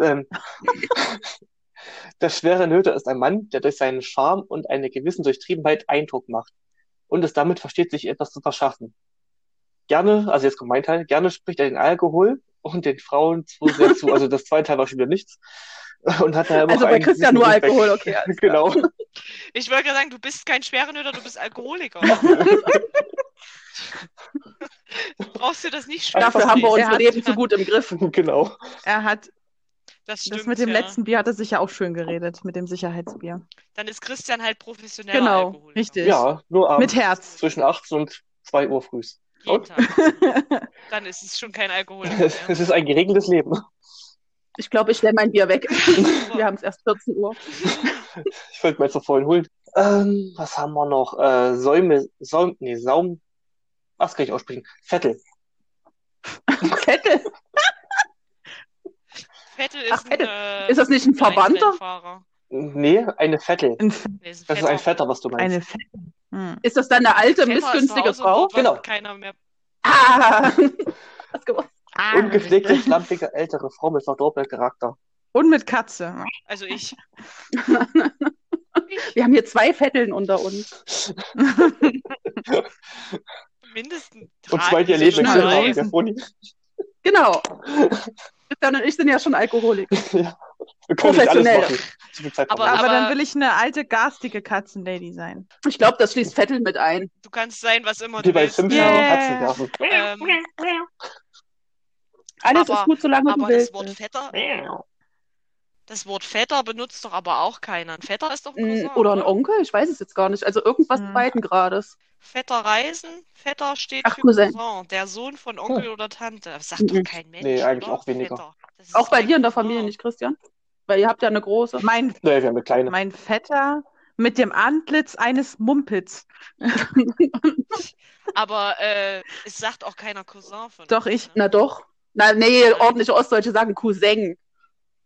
ähm, der schwere Nöter ist ein Mann, der durch seinen Charme und eine gewisse Durchtriebenheit Eindruck macht und es damit versteht, sich etwas zu verschaffen. Gerne, also jetzt kommt mein Teil, gerne spricht er den Alkohol und den Frauen zu sehr zu. Also das zweite Teil war schon wieder nichts. Und hat daher immer Also bei Christian nur. Alkohol, okay. alles klar. Genau. Ich wollte gerade sagen, du bist kein schwerer Nöter, du bist Alkoholiker. <laughs> du brauchst dir das nicht schwer Dafür haben wir. Er unser hat- Leben zu gut im Griff. Genau. Er hat Das stimmt, das mit dem ja. letzten Bier hat er sich ja auch schön geredet, mit dem Sicherheitsbier. Dann ist Christian halt professioneller Genau, Alkoholiker. richtig. Ja, nur abends Mit Herz. zwischen 18 und 2 Uhr früh. Jeden Tag. <laughs> Dann ist es schon kein <laughs> mehr. Es ist ein geregeltes Leben. Ich glaube, ich stelle mein Bier weg. Wir haben es erst 14 Uhr. Ich wollte mir jetzt noch vorhin holen. Ähm, was haben wir noch? Äh, Säume, Säum, nee, Saum. Was kann ich aussprechen? Vettel. <laughs> Vettel. Vettel ist Ach, Vettel. ein, äh, Ist das nicht ein Verbannter? Nee, eine Vettel. Ein Das ist ein Vetter. Was du meinst. eine F hm. Ist das dann eine alte, ist missgünstige Frau? Genau. keiner mehr. Ah! <laughs> Was gewusst. Ah, Ungepflegte, schlampige, ältere Frau mit verdorbeltem Charakter. Und mit Katze. Also ich. <laughs> Wir haben hier zwei Vetteln unter uns. <laughs> Mindestens Und drei. zwei, die Boni. Genau. Christian und ich sind ja schon Alkoholiker. <laughs> Ja. Professionell. Aber-. Aber, aber- dann will ich eine alte, garstige Katzenlady sein. Ich glaube, das schließt Vettel mit ein. Du kannst sein, was immer Wie du bei willst. Simpsons Yeah. Katzen werfen. Ähm, Alles Aber- ist gut, solange du aber willst. das Wort Vetter, das Wort Vetter benutzt doch aber auch keiner. Ein Vetter ist doch ein Cousin, Oder ein Onkel? Ich weiß es jetzt gar nicht. Also irgendwas Hm. zweiten Grades. Vetter Reisen, Vetter steht Ach, für Cousin. Cousin, der Sohn von Onkel oder Tante. Das sagt doch Mhm. kein Mensch, Nee, eigentlich oder? auch weniger. Auch bei dir in der. Familie nicht, Christian? Weil ihr habt ja eine große. Mein, Nee, wir haben eine kleine. mein Vetter mit dem Antlitz eines Mumpitz. <laughs> Aber äh, es sagt auch keiner Cousin von Doch, uns, ich. Ne? Na doch. Na, nee, ordentliche Ostdeutsche sagen Cousin.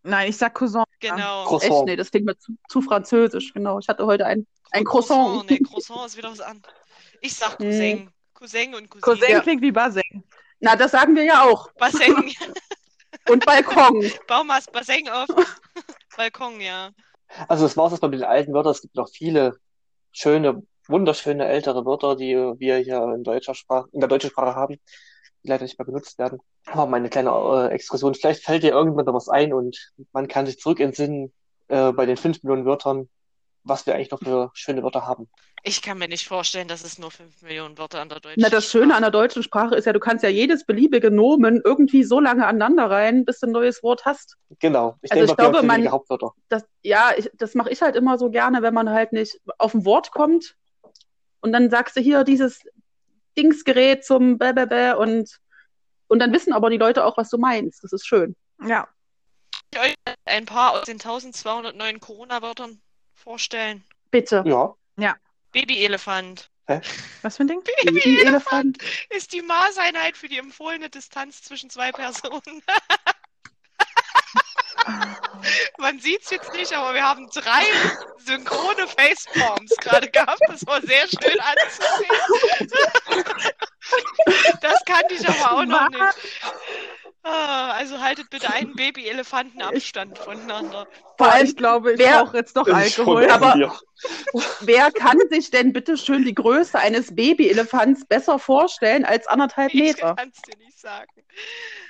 Nein, ich sag Cousin. Genau. Croissant. Echt? Nee, das klingt mir zu, zu französisch. Genau. Ich hatte heute ein, ein Croissant. Nee, Croissant ist wieder was anderes. Ich sag Hm. Cousin. Cousin und Cousine. Cousin Ja. klingt wie Baseng. Na, das sagen wir ja auch. Bassin. <laughs> <laughs> Und Balkon. Baumas Bassin auf <laughs> Balkon, ja. Also das war's erstmal mit den alten Wörtern. Es gibt noch viele schöne, wunderschöne ältere Wörter, die wir hier in deutscher Sprache, in der deutschen Sprache haben, die leider nicht mehr benutzt werden. Aber meine kleine äh, Exkursion, vielleicht fällt dir irgendwann noch was ein und man kann sich zurück entsinnen äh, bei den fünf Millionen Wörtern, was wir eigentlich noch für schöne Wörter haben. Ich kann mir nicht vorstellen, dass es nur 5 Millionen Wörter an der deutschen Na, das Schöne an der deutschen Sprache ist ja, du kannst ja jedes beliebige Nomen irgendwie so lange aneinander rein, bis du ein neues Wort hast. Genau. Ich Also denke ich glaube, man- Hauptwörter. Das, ja, ich, das mache ich halt immer so gerne, wenn man halt nicht auf ein Wort kommt und dann sagst du hier dieses Dingsgerät zum Bäbäbä und, und dann wissen aber die Leute auch, was du meinst. Das ist schön. Ja. ich euch ein paar aus den 1209 Corona-Wörtern vorstellen. Bitte. Ja. Babyelefant. Was für ein Ding? Babyelefant. Ist die Maßeinheit für die empfohlene Distanz zwischen zwei Personen. <laughs> Man sieht es jetzt nicht, aber wir haben drei synchrone Facepalms gerade gehabt. Das war sehr schön anzusehen. Kannte ich aber auch noch nicht. Ah, Also haltet bitte einen Babyelefanten Abstand voneinander. Vor allem, ich glaube, ich wer- brauche jetzt doch Alkohol. aber- wer kann sich denn bitte schön die Größe eines Babyelefants besser vorstellen als anderthalb Ich Meter? kann es dir nicht sagen.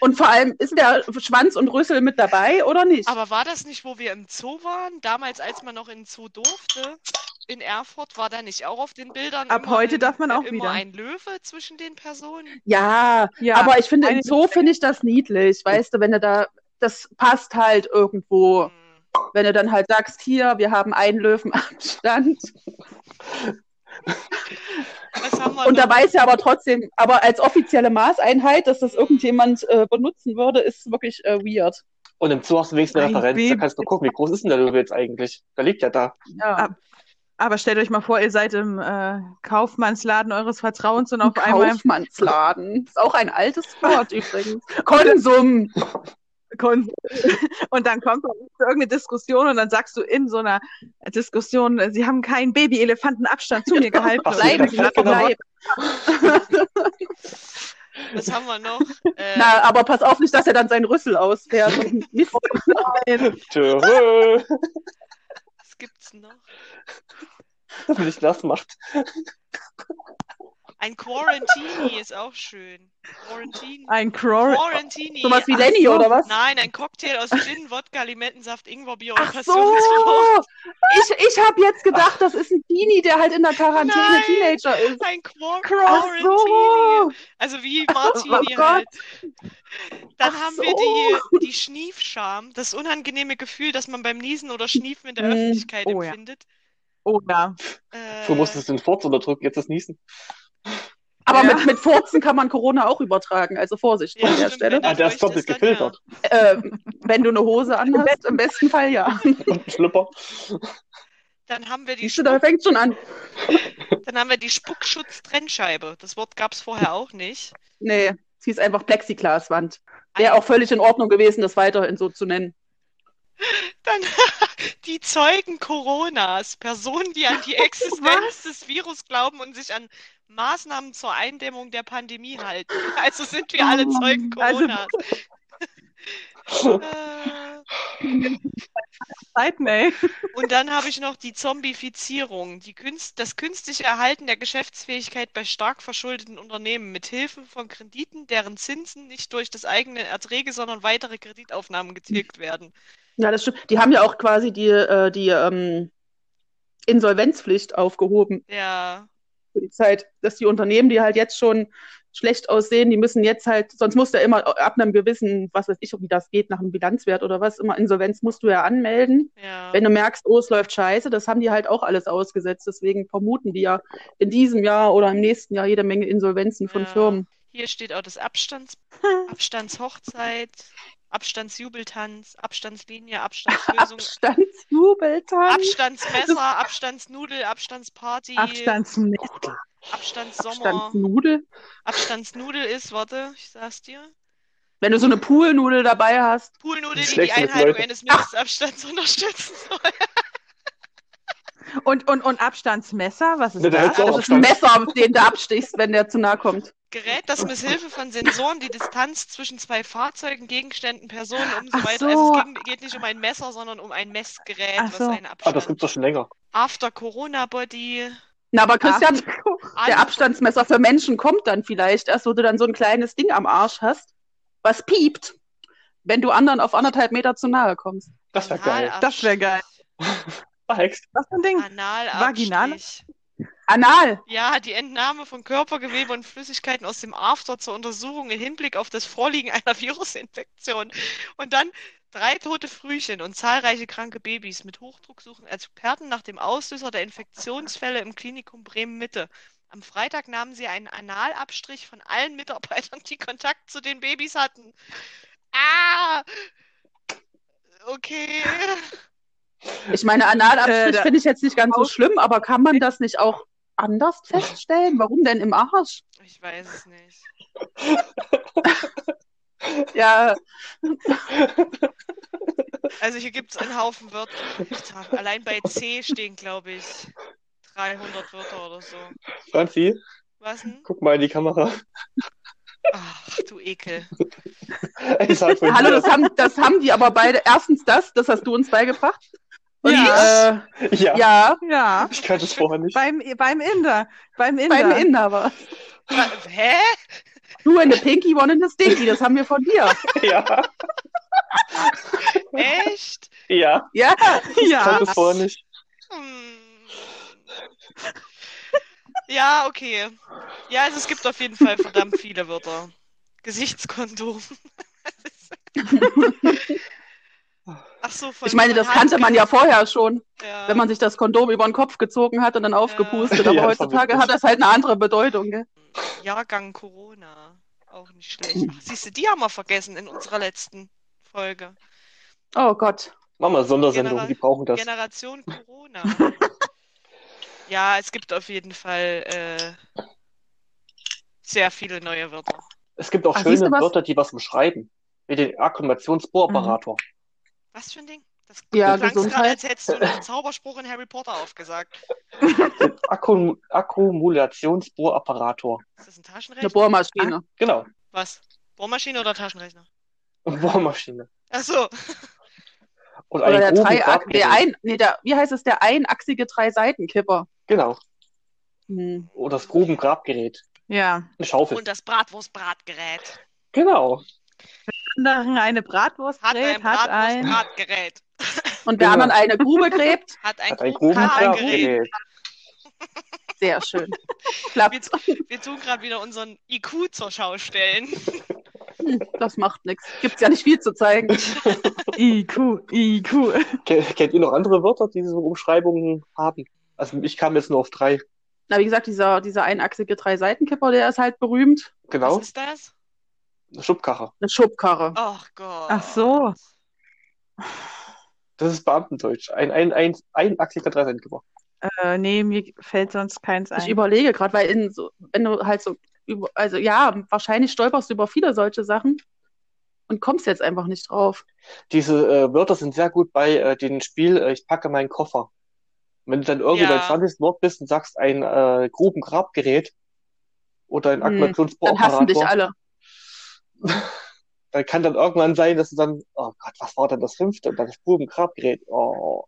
Und vor allem, ist der Schwanz und Rüssel mit dabei oder nicht? Aber war das nicht, wo wir im Zoo waren? Damals, als man noch in den Zoo durfte, in Erfurt, war da nicht auch auf den Bildern Ab heute ein, darf man auch immer wieder. ein Löwe zwischen den Personen? Ja, Ja, aber ich finde, Zoo finde ich das niedlich. Weißt du, wenn du da, das passt halt irgendwo. Hm. Wenn du dann halt sagst, hier, wir haben einen Löwenabstand. Und da weiß ja aber trotzdem, aber als offizielle Maßeinheit, dass das irgendjemand äh, benutzen würde, ist wirklich äh, weird. Und im Zoo hast du wenigstens eine Ein Referenz. Da kannst du gucken, wie groß ist denn der Löwe jetzt eigentlich? Der liegt ja da. Ja. Aber stellt euch mal vor, ihr seid im äh, Kaufmannsladen eures Vertrauens und auf einmal Kaufmannsladen. Ist auch ein altes <laughs> Wort übrigens. Konsum. Kon- und dann kommt irgendeine Diskussion und dann sagst du in so einer Diskussion, sie haben keinen Babyelefantenabstand zu mir gehalten. Bleib, bleib, bleib. Was haben wir noch? Äh, <laughs> Na, aber pass auf nicht, dass er dann seinen Rüssel ausfährt. Und <laughs> gibt's noch? Dass man nicht nass macht. Ein Quarantini ist auch schön. Quarantini. Ein Crow. Quarantini. Sowas wie Ach Lenny so. oder was? Nein, ein Cocktail aus Gin, Wodka, Limettensaft, Ingwerbier und Ach so. Passionsfrucht. Ich, ich habe jetzt gedacht, das ist ein Teenie, der halt in der Quarantäne Nein. Teenager ist. Ein Quar Ach Quarantini. so. Also wie Oh Martini Gott. halt. Dann Ach haben so. wir die, die Schniefscham, das unangenehme Gefühl, das man beim Niesen oder Schniefen in der Mm. Öffentlichkeit Oh ja. empfindet. Oh ja. Äh, Du musstest den Furz unterdrücken, jetzt das Niesen. Aber Ja. mit, mit Furzen kann man Corona auch übertragen. Also Vorsicht Ja, an der Stelle. wenn Ah, der ist doppelt gefiltert. Ähm, wenn du eine Hose anhast, im besten Fall ja. Und ein Schlüpper. Dann haben wir die, Siehst du, da fängt schon an. dann haben wir die Spuckschutz-Trennscheibe. Das Wort gab es vorher auch nicht. Nee, sie ist einfach Plexiglaswand. Wäre auch völlig in Ordnung gewesen, das weiterhin so zu nennen. Dann <laughs> die Zeugen Coronas, Personen, die an die <laughs> Existenz des Virus glauben und sich an Maßnahmen zur Eindämmung der Pandemie halten. <laughs> Also sind wir alle Zeugen Also- Coronas. <laughs> Zeiten, ey. Und dann habe ich noch die Zombifizierung, die Künst, das künstliche Erhalten der Geschäftsfähigkeit bei stark verschuldeten Unternehmen mit Hilfe von Krediten, deren Zinsen nicht durch das eigene Erträge, sondern weitere Kreditaufnahmen getilgt werden. Ja, das stimmt. Die haben ja auch quasi die, äh, die ähm, Insolvenzpflicht aufgehoben Ja, für die Zeit, dass die Unternehmen, die halt jetzt schon schlecht aussehen, die müssen jetzt halt, sonst musst du ja immer ab einem gewissen, was weiß ich, wie das geht, nach einem Bilanzwert oder was, immer Insolvenz musst du ja anmelden. ja. Wenn du merkst, oh, es läuft scheiße, das haben die halt auch alles ausgesetzt. Deswegen vermuten die ja in diesem Jahr oder im nächsten Jahr jede Menge Insolvenzen von Ja. Firmen. Hier steht auch das Abstands, <laughs> Abstandshochzeit, Abstandsjubeltanz, Abstandslinie, <laughs> Abstandslösung, Abstandsjubeltanz. Abstandsmesser, Abstandsnudel, Abstandsparty, Abstandsmesser. Abstandssommer, Abstandsnudel. Abstandsnudel ist, warte, ich sag's dir. Wenn du so eine Poolnudel dabei hast. Poolnudel, die die Einhaltung eines Mindestabstands <laughs> unterstützen soll. Und, und, und Abstandsmesser, was ist Ne, da das? Das ist ein Abstand. Messer, den du abstichst, wenn der zu nahe kommt. Gerät, das misshilfe von Sensoren die Distanz zwischen zwei Fahrzeugen, Gegenständen, Personen und so weiter. so. Also es geht nicht um ein Messer, sondern um ein Messgerät, Ach was so. einen Ah, das Abstand. gibt's doch schon länger. After Corona Body. Na, aber Christian, alle- der Abstandsmesser für Menschen kommt dann vielleicht erst, wo du dann so ein kleines Ding am Arsch hast, was piept, wenn du anderen auf anderthalb Meter zu nahe kommst. Das wäre geil. Das wäre geil. Verhext. Was für ein Ding? Analabstrich. Vaginal? Anal. Ja, die Entnahme von Körpergewebe und Flüssigkeiten aus dem After zur Untersuchung im Hinblick auf das Vorliegen einer <laughs> Virusinfektion. Und dann drei tote Frühchen und zahlreiche kranke Babys mit Hochdruck suchen Experten nach dem Auslöser der Infektionsfälle im Klinikum Bremen-Mitte. Am Freitag nahmen sie einen Analabstrich von allen Mitarbeitern, die Kontakt zu den Babys hatten. Ah! Okay. Ich meine, Analabstrich Äh, finde ich jetzt nicht ganz so schlimm, aber kann man das nicht auch anders feststellen? Warum denn im Arsch? Ich weiß es nicht. <laughs> Ja, Also hier gibt es einen Haufen Wörter. Allein bei C stehen, glaube ich, 300 Wörter oder so. Franzi, Was denn? guck mal in die Kamera. Ach, du Ekel. Hallo, das haben, das haben die aber beide. Erstens das, das hast du uns beigebracht. Und Ja. äh, ja, ja, Ja, ich kannte es vorher nicht. beim, beim Inder. Beim Inder. beim Inder war Wa- Hä? Du in the Pinky, one in the Stinky, das haben wir von dir. <laughs> Ja, Echt? ja, Ja, ich Ja. kannte es vorher nicht. Hm. Ja, okay. Ja, also es gibt auf jeden Fall verdammt viele Wörter. Gesichtskondom. <laughs> Ach so, von ich meine, das kannte man ja vorher schon, Ja. wenn man sich das Kondom über den Kopf gezogen hat und dann aufgepustet. <laughs> Ja, Aber heutzutage hat das halt eine andere Bedeutung. Gell? Jahrgang Corona. Auch nicht schlecht. Ach, siehst du, die haben wir vergessen in unserer letzten Folge. Oh Gott. Mach mal Sondersendung, Genera- die brauchen das. Generation <laughs> Corona. ja, es gibt auf jeden Fall äh, sehr viele neue Wörter. Es gibt auch siehst schöne? Wörter, die was beschreiben. Wie den Akkumulationsbohrapparator. Was für ein Ding? Das Ja, klang gerade, Gesundheit. als hättest du einen Zauberspruch in Harry Potter aufgesagt. <laughs> Akkum Akkumulationsbohrapparator. Ist das ein Eine Taschenrechner? Bohrmaschine. Genau. Was? Bohrmaschine oder Taschenrechner? Bohrmaschine. Ach so. Und Oder ein der, drei, Grubengrabgerät. der ein, nee, der, wie heißt es, der einachsige Drei-Seiten-Kipper. Genau. Hm. Oder das Grubengrabgerät. Ja. Eine Schaufel. Und das Bratwurstbratgerät. Genau. Anderen eine Bratwurst Hat ein dreht, hat ein. Bratwurstbratgerät. <laughs> Und wer Genau. anderen eine Grube gräbt, <laughs> Hat ein Hat ein. Grubengrabgerät. <laughs> sehr schön. Wir, Klappt. wir tun gerade wieder unseren IQ zur Schau stellen. Hm, Das macht nichts. Gibt's ja nicht viel zu zeigen. IQ, IQ. Ke- Kennt ihr noch andere Wörter, die diese Umschreibungen haben? Also ich kam jetzt nur auf drei. Na, wie gesagt, dieser, dieser einachsige Drei-Seiten-Kipper, der ist halt berühmt. Genau. Was ist das? Eine Schubkarre. Eine Schubkarre. Ach Gott. Ach so. Das ist Beamtendeutsch. Ein, ein, ein, einachsiger Dreiseitenkipper. Äh, nee, mir fällt sonst keins Ich ein. überlege gerade, weil in so, wenn du halt so über, also ja, wahrscheinlich stolperst du über viele solche Sachen und kommst jetzt einfach nicht drauf. Diese äh, Wörter sind sehr gut bei äh, dem Spiel äh, Ich packe meinen Koffer. Wenn du dann irgendwie Ja. beim 20. Wort bist und sagst ein äh, Grubengrabgerät oder ein Hm, Dann hassen dich alle. Dann kann dann irgendwann sein, dass du dann, oh Gott, was war denn das fünfte? Und dann das Grubengrabgerät. Oh.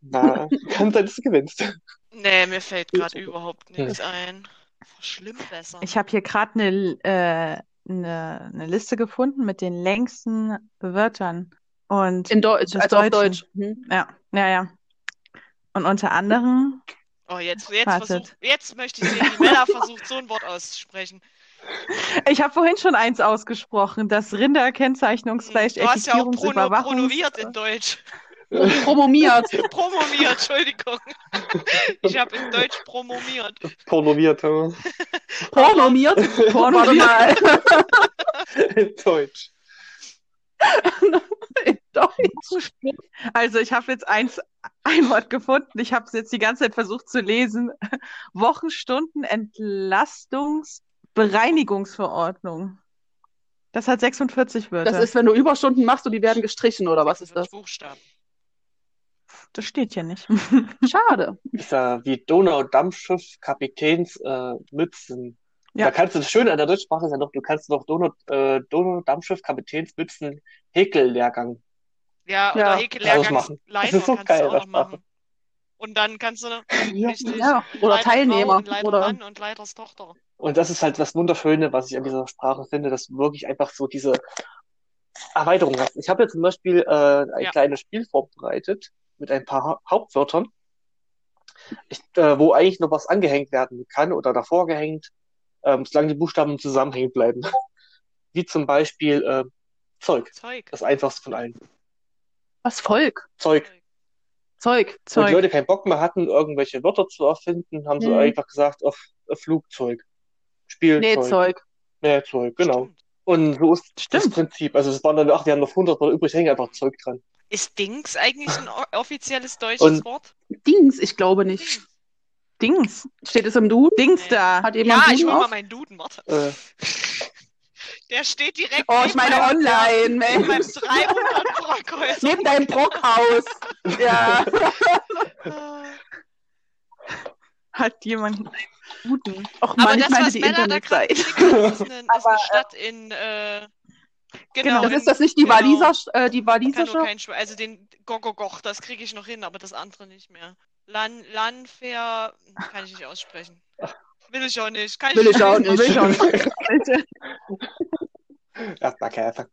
Na, <laughs> kann sein, dass du gewinnst. Nee, mir fällt gerade überhaupt nichts ein. Schlimm besser. Ich habe hier gerade eine äh, ne, ne Liste gefunden mit den längsten Wörtern. Und In Deutsch, des also auf Deutschen. Deutsch. Hm. ja, ja, ja. Und unter anderem, Oh, jetzt, jetzt, versuch, jetzt möchte ich sehen, wie Mella versucht, so ein Wort auszusprechen. Ich habe vorhin schon eins ausgesprochen, das Rinderkennzeichnungsfleisch Du hast ja auch Etikettierungsüberwachungs- promoviert in Deutsch. Promomiert. <laughs> Promoviert, Entschuldigung. Ich habe in Deutsch promoviert. Pornoviert, ja. Promomiert? Warte mal. in Deutsch. <laughs> In Deutsch. Also ich habe jetzt eins, ein Wort gefunden. Ich habe es jetzt die ganze Zeit versucht zu lesen. Wochenstunden Entlastungsbereinigungsverordnung. Das hat 46 Wörter. Das ist, wenn du Überstunden machst und die werden gestrichen, oder was ist das? Buchstaben. Das steht hier nicht. Schade. Ich sag, wie Donau-Dampfschiff, Kapitäns, äh, Mützen. Ja. Da kannst du das Schöne an der Deutschsprache ist ja noch, du kannst noch Donau, äh, Donau-Dampfschiff, Kapitäns, Mützen, Häkellehrgang. Ja, oder Ja. Häkellehrgang machen. Das Leiter ist so kannst geil, du auch das noch machen. Und dann kannst du <clears throat> noch Ja. richtig Ja. Oder Leiter Teilnehmer. und Leiter Oder Mann und Leiters Tochter. Und das ist halt das Wunderschöne, was ich an dieser Sprache finde, dass du wirklich einfach so diese Erweiterung hast. Ich habe jetzt zum Beispiel äh, ein Ja. kleines Spiel vorbereitet mit ein paar ha Hauptwörtern, ich, äh, wo eigentlich noch was angehängt werden kann oder davor gehängt, ähm, solange die Buchstaben zusammenhängen bleiben. <laughs> Wie zum Beispiel äh, Zeug. Zeug. Das einfachste von allen. was Volk? Zeug. Zeug. Wo die Zeug. Leute keinen Bock mehr hatten, irgendwelche Wörter zu erfinden, haben sie Hm. einfach gesagt, auf Flugzeug. Spielzeug. Nähzeug. Nähzeug, genau. Stimmt. Und so ist das Stimmt. Prinzip. Also es waren dann, ach, wir haben noch 100 Wörter übrig, hängen einfach Zeug dran. Ist Dings eigentlich ein offizielles deutsches Und- Wort? Dings, ich glaube nicht. Dings. Steht es im Duden? Dings Nee. da. Hat jemand Ja, ich Duden hol mal auf? meinen Duden, warte. Äh, <laughs> Der steht direkt Oh, ich neben meine meinem- online, neben meinem Mensch. 300 Brockhaus. Neben deinem Brockhaus. Ja. <laughs> Hat jemand einen guten. Och Aber Mann, ich das, meine was die Mella da gerade <laughs> ist eine, ist eine Stadt in, äh, genau. Das in, ist das nicht die genau. Waliser, äh, die walisische? kein also den Gogogoch, das kriege ich noch hin, aber das andere nicht mehr. Lan Lanfair kann ich nicht aussprechen. Will ich auch nicht. Kann Will ich auch lesen. nicht. Will ich auch nicht. <laughs> Erdbeerkäfer.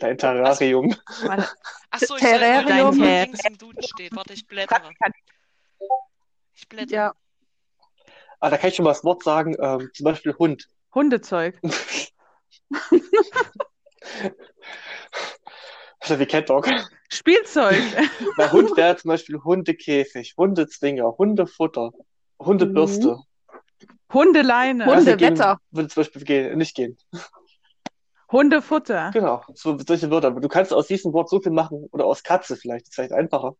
Dein Terrarium. Achso, ich Terrarium. soll Dein links im Duden steht. Warte, ich blättere. Ich blättere. Ja. Ah, da kann ich schon mal das Wort sagen, ähm, zum Beispiel Hund. Hundezeug. <laughs> Also wie Cat Dog. Spielzeug. Bei Hund wäre zum Beispiel Hundekäfig, Hundezwinger, Hundefutter, Hundebürste. Hundeleine. Hunde- Also Hundewetter. Würde zum Beispiel gehen, nicht gehen. Hundefutter. Genau, so, solche Wörter. Aber du kannst aus diesem Wort so viel machen. Oder aus Katze vielleicht, das ist vielleicht einfacher.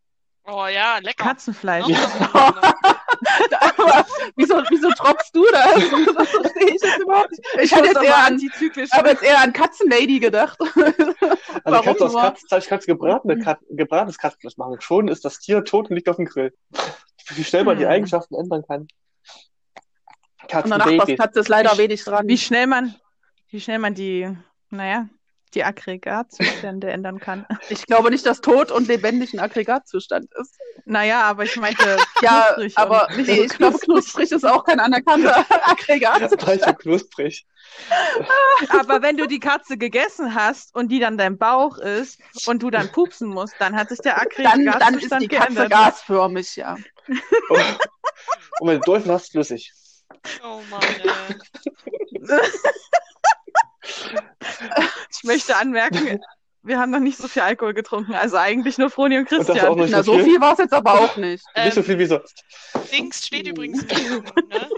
Oh ja, lecker. Katzenfleisch. Anderes. <laughs> Aber wieso, wieso tropfst du das? <laughs> Das verstehe ich jetzt überhaupt nicht. Ich hätte muss jetzt eher an, antizyklisch. ich habe jetzt eher an Katzenlady gedacht. <laughs> Also Warum kannst du aus? Katzenfleisch kannst gebratene Kat gebratenes Katzenfleisch machen. Schon ist das Tier tot und liegt auf dem Grill. Wie schnell man die Hm. Eigenschaften ändern kann. Und der Katzenbaby. Nachbarskatze ist leider wenig dran. Wie schnell man, wie schnell man die, naja, die Aggregatzustände ändern kann. <laughs> Ich glaube nicht, dass tot und lebendig ein Aggregatzustand ist. Naja, aber ich meinte, <laughs> Ja, knusprig aber nee, so ich glaube, knusprig ist auch kein anerkannter <laughs> Aggregat. Weich und knusprig. Aber wenn du die Katze gegessen hast und die dann dein Bauch ist und du dann pupsen musst, dann hat sich der Dann, Aggregatzustand dann ist die Katze geändert. gasförmig, ja. Und wenn du durch hast, flüssig. Mann, <laughs> ey. Ich möchte anmerken, wir haben noch nicht so viel Alkohol getrunken, also eigentlich nur Froni und Und das auch Christian. nicht Na, so viel. viel war es jetzt aber auch nicht. Nicht so Ähm, viel wie sonst. Dings steht übrigens Duden, ne?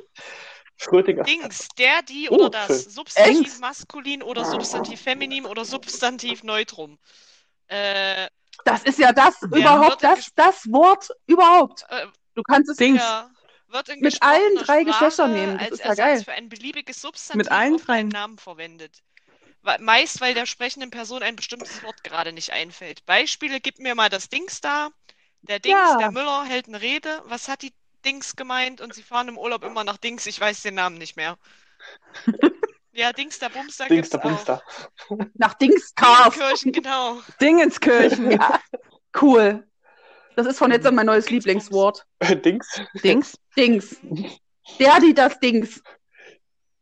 Schrödinger. Dings, der, die Oh, oder das. schön. Substantiv Echt? maskulin oder Substantiv feminin oder Substantiv neutrum. Äh, Das ist ja das überhaupt, das, das Wort überhaupt. äh, Du kannst es Dings. ja, wird in Mit allen drei Sprache Geschlechtern nehmen, das als ist ja Ersatz geil. für ein beliebiges Substantiv Mit allen dreien. Namen verwendet. Meist, weil der sprechenden Person ein bestimmtes Wort gerade nicht einfällt. Beispiele, gib mir mal das Dings da. Der Dings, Ja. der Müller hält eine Rede. Was hat die Dings gemeint? Und sie fahren im Urlaub immer nach Dings. Ich weiß den Namen nicht mehr. <laughs> Ja, Dings, der Bumster Dings gibt's da, auch. Bums da. nach Dingskars. Kirchen, genau. Dingenskirchen. Ja, cool. Das ist von jetzt an mein neues Lieblingswort. <laughs> Dings. Dings. Dings. Der, die, das Dings.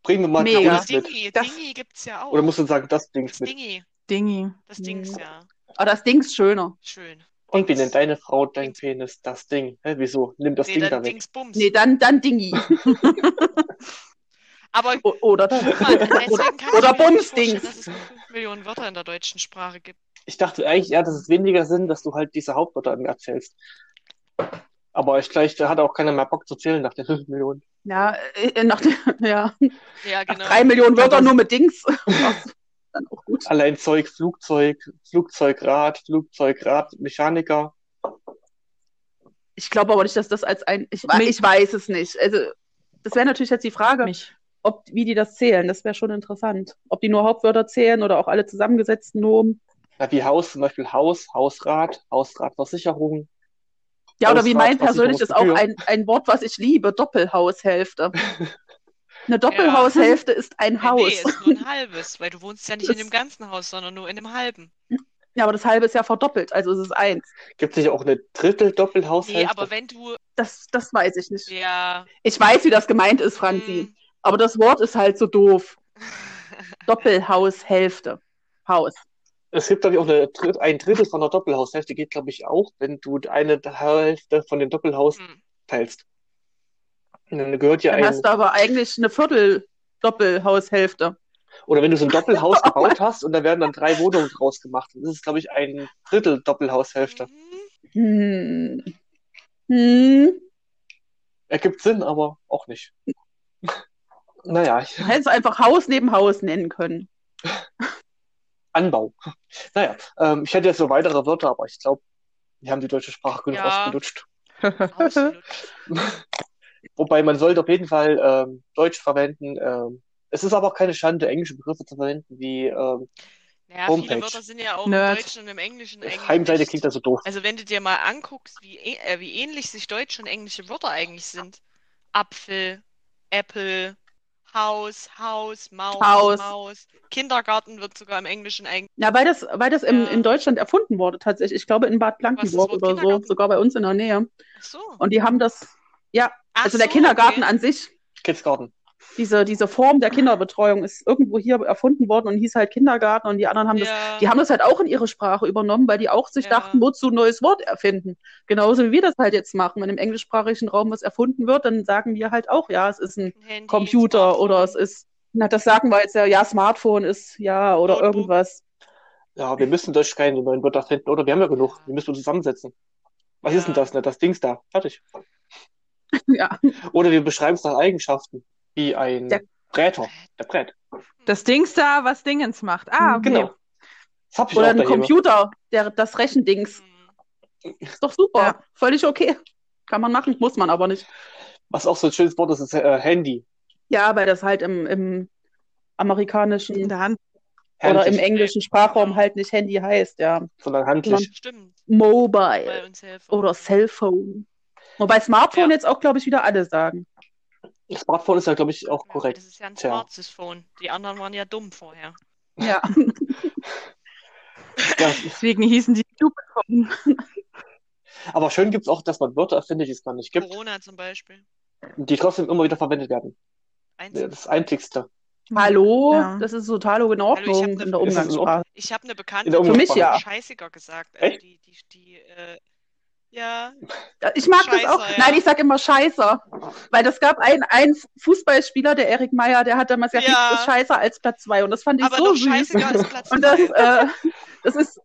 Bringen wir mal Mega. Oder Dings mit. Dingi, Das- Dingi gibt's ja auch. Oder musst du sagen, das Dings mit. Dingi, Dingi. das Dings, ja. Aber das Dings schöner. Schön. Und wie nennt deine Frau dein Penis? Das Ding. Hä, wieso? Nimm das Nee, Ding dann da weg. Nee, dann, dann Dingi. <laughs> Aber O oder oder mir nicht Bumsdings. dass es nur 5 Millionen Wörter in der deutschen Sprache gibt. Ich dachte eigentlich eher, dass es weniger Sinn, dass du halt diese Hauptwörter erzählst. Aber ich gleich, da hat auch keiner mehr Bock zu zählen nach den 5 Millionen. Ja, äh, nach, der- <laughs> ja, Ja, nach genau. drei Millionen Wörter nur mit Dings. <laughs> dann auch gut. Allein Zeug, Flugzeug, Flugzeugrad, Flugzeugrad, Mechaniker. Ich glaube aber nicht, dass das als ein. Ich, ich weiß es nicht. Also, das wäre natürlich jetzt die Frage, Mich. ob, wie die das zählen. Das wäre schon interessant. Ob die nur Hauptwörter zählen oder auch alle zusammengesetzten Nomen. Ja, wie Haus, zum Beispiel Haus, Hausrat, Hausratversicherung. Ja, oder wie mein persönliches auch ein, ein Wort, was ich liebe: Doppelhaushälfte. <laughs> Eine Doppelhaushälfte ist ein Haus. nee, ist nur ein <laughs> halbes, weil du wohnst ja nicht in dem ganzen Haus, sondern nur in dem halben. Ja, aber das halbe ist ja verdoppelt, also es ist eins. Gibt es nicht auch eine Drittel-Doppelhaushälfte? Nee, aber wenn du, Das, das weiß ich nicht. ja, Ich weiß, wie das gemeint ist, Franzi. hm, Aber das Wort ist halt so doof. <laughs> Doppelhaushälfte. Haus. Es gibt, glaube ich, auch eine Dritt, ein Drittel von der Doppelhaushälfte geht, glaube ich, auch, wenn du eine Hälfte von dem Doppelhaus hm. teilst. Und dann gehört ja Dann ein, hast du aber eigentlich eine Viertel Doppelhaushälfte. oder wenn du so ein Doppelhaus <laughs> gebaut hast und da werden dann drei Wohnungen draus gemacht, dann ist es, glaube ich, ein Drittel Doppelhaushälfte. Hm. Hm. Ergibt Sinn, aber auch nicht. <laughs> Naja, ich, Du hättest einfach Haus neben Haus nennen können. Anbau. <laughs> Naja, ähm, ich hätte jetzt so weitere Wörter, aber ich glaube, wir haben die deutsche Sprache genug Ja. ausgelutscht. <laughs> Wobei man sollte auf jeden Fall ähm, Deutsch verwenden. Ähm, es ist aber auch keine Schande, englische Begriffe zu verwenden, wie ähm, Naja, Homepage. viele Wörter sind ja auch Nerd. im Deutschen und im Englischen eigentlich Heimseite klingt da so doof. Also wenn du dir mal anguckst, wie, ä- äh, wie ähnlich sich deutsche und englische Wörter eigentlich sind. Apfel, Apple, Haus, Haus, Maus, Haus. Maus. Kindergarten wird sogar im Englischen eigentlich. Ja, weil das, weil das im, Ja. in Deutschland erfunden wurde tatsächlich. Ich glaube in Bad Blankenburg oder so, Kindergarten? sogar bei uns in der Nähe. Ach so. Und die haben das, ja, Ach also der so, Kindergarten okay. an sich, Kidsgarten. Diese, diese Form der Kinderbetreuung ist irgendwo hier erfunden worden und hieß halt Kindergarten und die anderen haben das, Ja. die haben das halt auch in ihre Sprache übernommen, weil die auch sich Ja. dachten, wozu ein neues Wort erfinden. Genauso wie wir das halt jetzt machen. Wenn im englischsprachigen Raum was erfunden wird, dann sagen wir halt auch, ja, es ist ein Handy, Computer Smartphone. oder es ist, na, das sagen wir jetzt ja, ja, Smartphone ist, ja, oder Notebook. irgendwas. Ja, wir müssen Deutsch keine neuen Wörter finden, oder? Wir haben ja genug. Wir müssen uns zusammensetzen. Was Ja. ist denn das? Ne? Das Dings da. Fertig. <laughs> Ja. Oder wir beschreiben es nach Eigenschaften. Wie ein Der- Bräter. Der Brät. Das Dings da, was Dingens macht. Ah, okay. Genau. Das hab ich Oder ein. Computer, der, das Rechendings. Ist doch super. Ja. Völlig okay. Kann man machen, muss man aber nicht. Was auch so ein schönes Wort ist, ist äh, Handy. Ja, weil das halt im, im amerikanischen In der Hand. oder im englischen Sprachraum halt nicht Handy heißt, ja. sondern handlich. Stimmt. Mobile oder Cellphone. Wobei Smartphone Ja. jetzt auch, glaube ich, wieder alle sagen. Smartphone ist ja, glaube ich, auch Ja, korrekt. Das ist ja ein Tja. smartes Phone. Die anderen waren ja dumm vorher. Ja. <laughs> Ja, Deswegen hießen die Stupid Phone. aber schön gibt es auch, dass man Wörter erfindet, die es gar nicht gibt, Corona zum Beispiel. die trotzdem immer wieder verwendet werden. Eins. Ja, Das Einzigste. Hallo, Ja. das ist total in Hallo, ich Ordnung hab ne- in der Umgangssprache. Ich habe eine Bekannte, die Für mich hat ja. Scheißiger gesagt. Also Echt? die, die, die, äh, ja, Ich mag das auch. Ja. Nein, ich sag immer Scheißer. Weil das gab einen, einen Fußballspieler, der Erik Meyer, der hat damals gesagt, Ja. nichts ist scheißer als Platz zwei. Und das fand ich aber so süß. als Platz Und das, zwei. äh, das ist,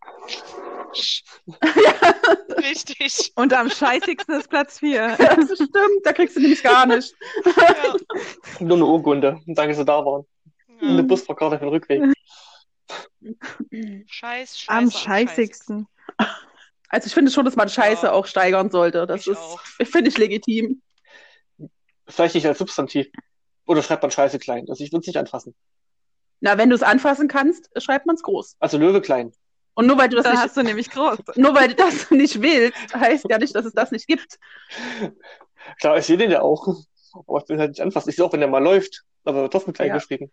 Richtig. Und am scheißigsten ist Platz 4. <laughs> das stimmt, da kriegst du nämlich gar <laughs> nicht. Ja. Nur eine Urkunde. Danke, dass Sie da waren. Und eine Ja. Busfahrkarte für den Rückweg. Scheiß, scheiße, Am scheißigsten. Also ich finde schon, dass man Scheiße Ja. auch steigern sollte. Das Ich ist, <laughs> finde ich legitim. Vielleicht nicht als Substantiv. Oder schreibt man Scheiße klein. Also ich würde es nicht anfassen. Na, wenn du es anfassen kannst, schreibt man es groß. Also Löwe klein. Und nur weil du das Da nicht, hast du nämlich groß. <laughs> nur weil du das nicht willst, heißt ja nicht, dass es das nicht gibt. Klar, ich sehe den ja auch. Aber ich will halt nicht anfassen. Ich sehe auch, wenn der mal läuft. Aber wird trotzdem klein Ja. geschrieben.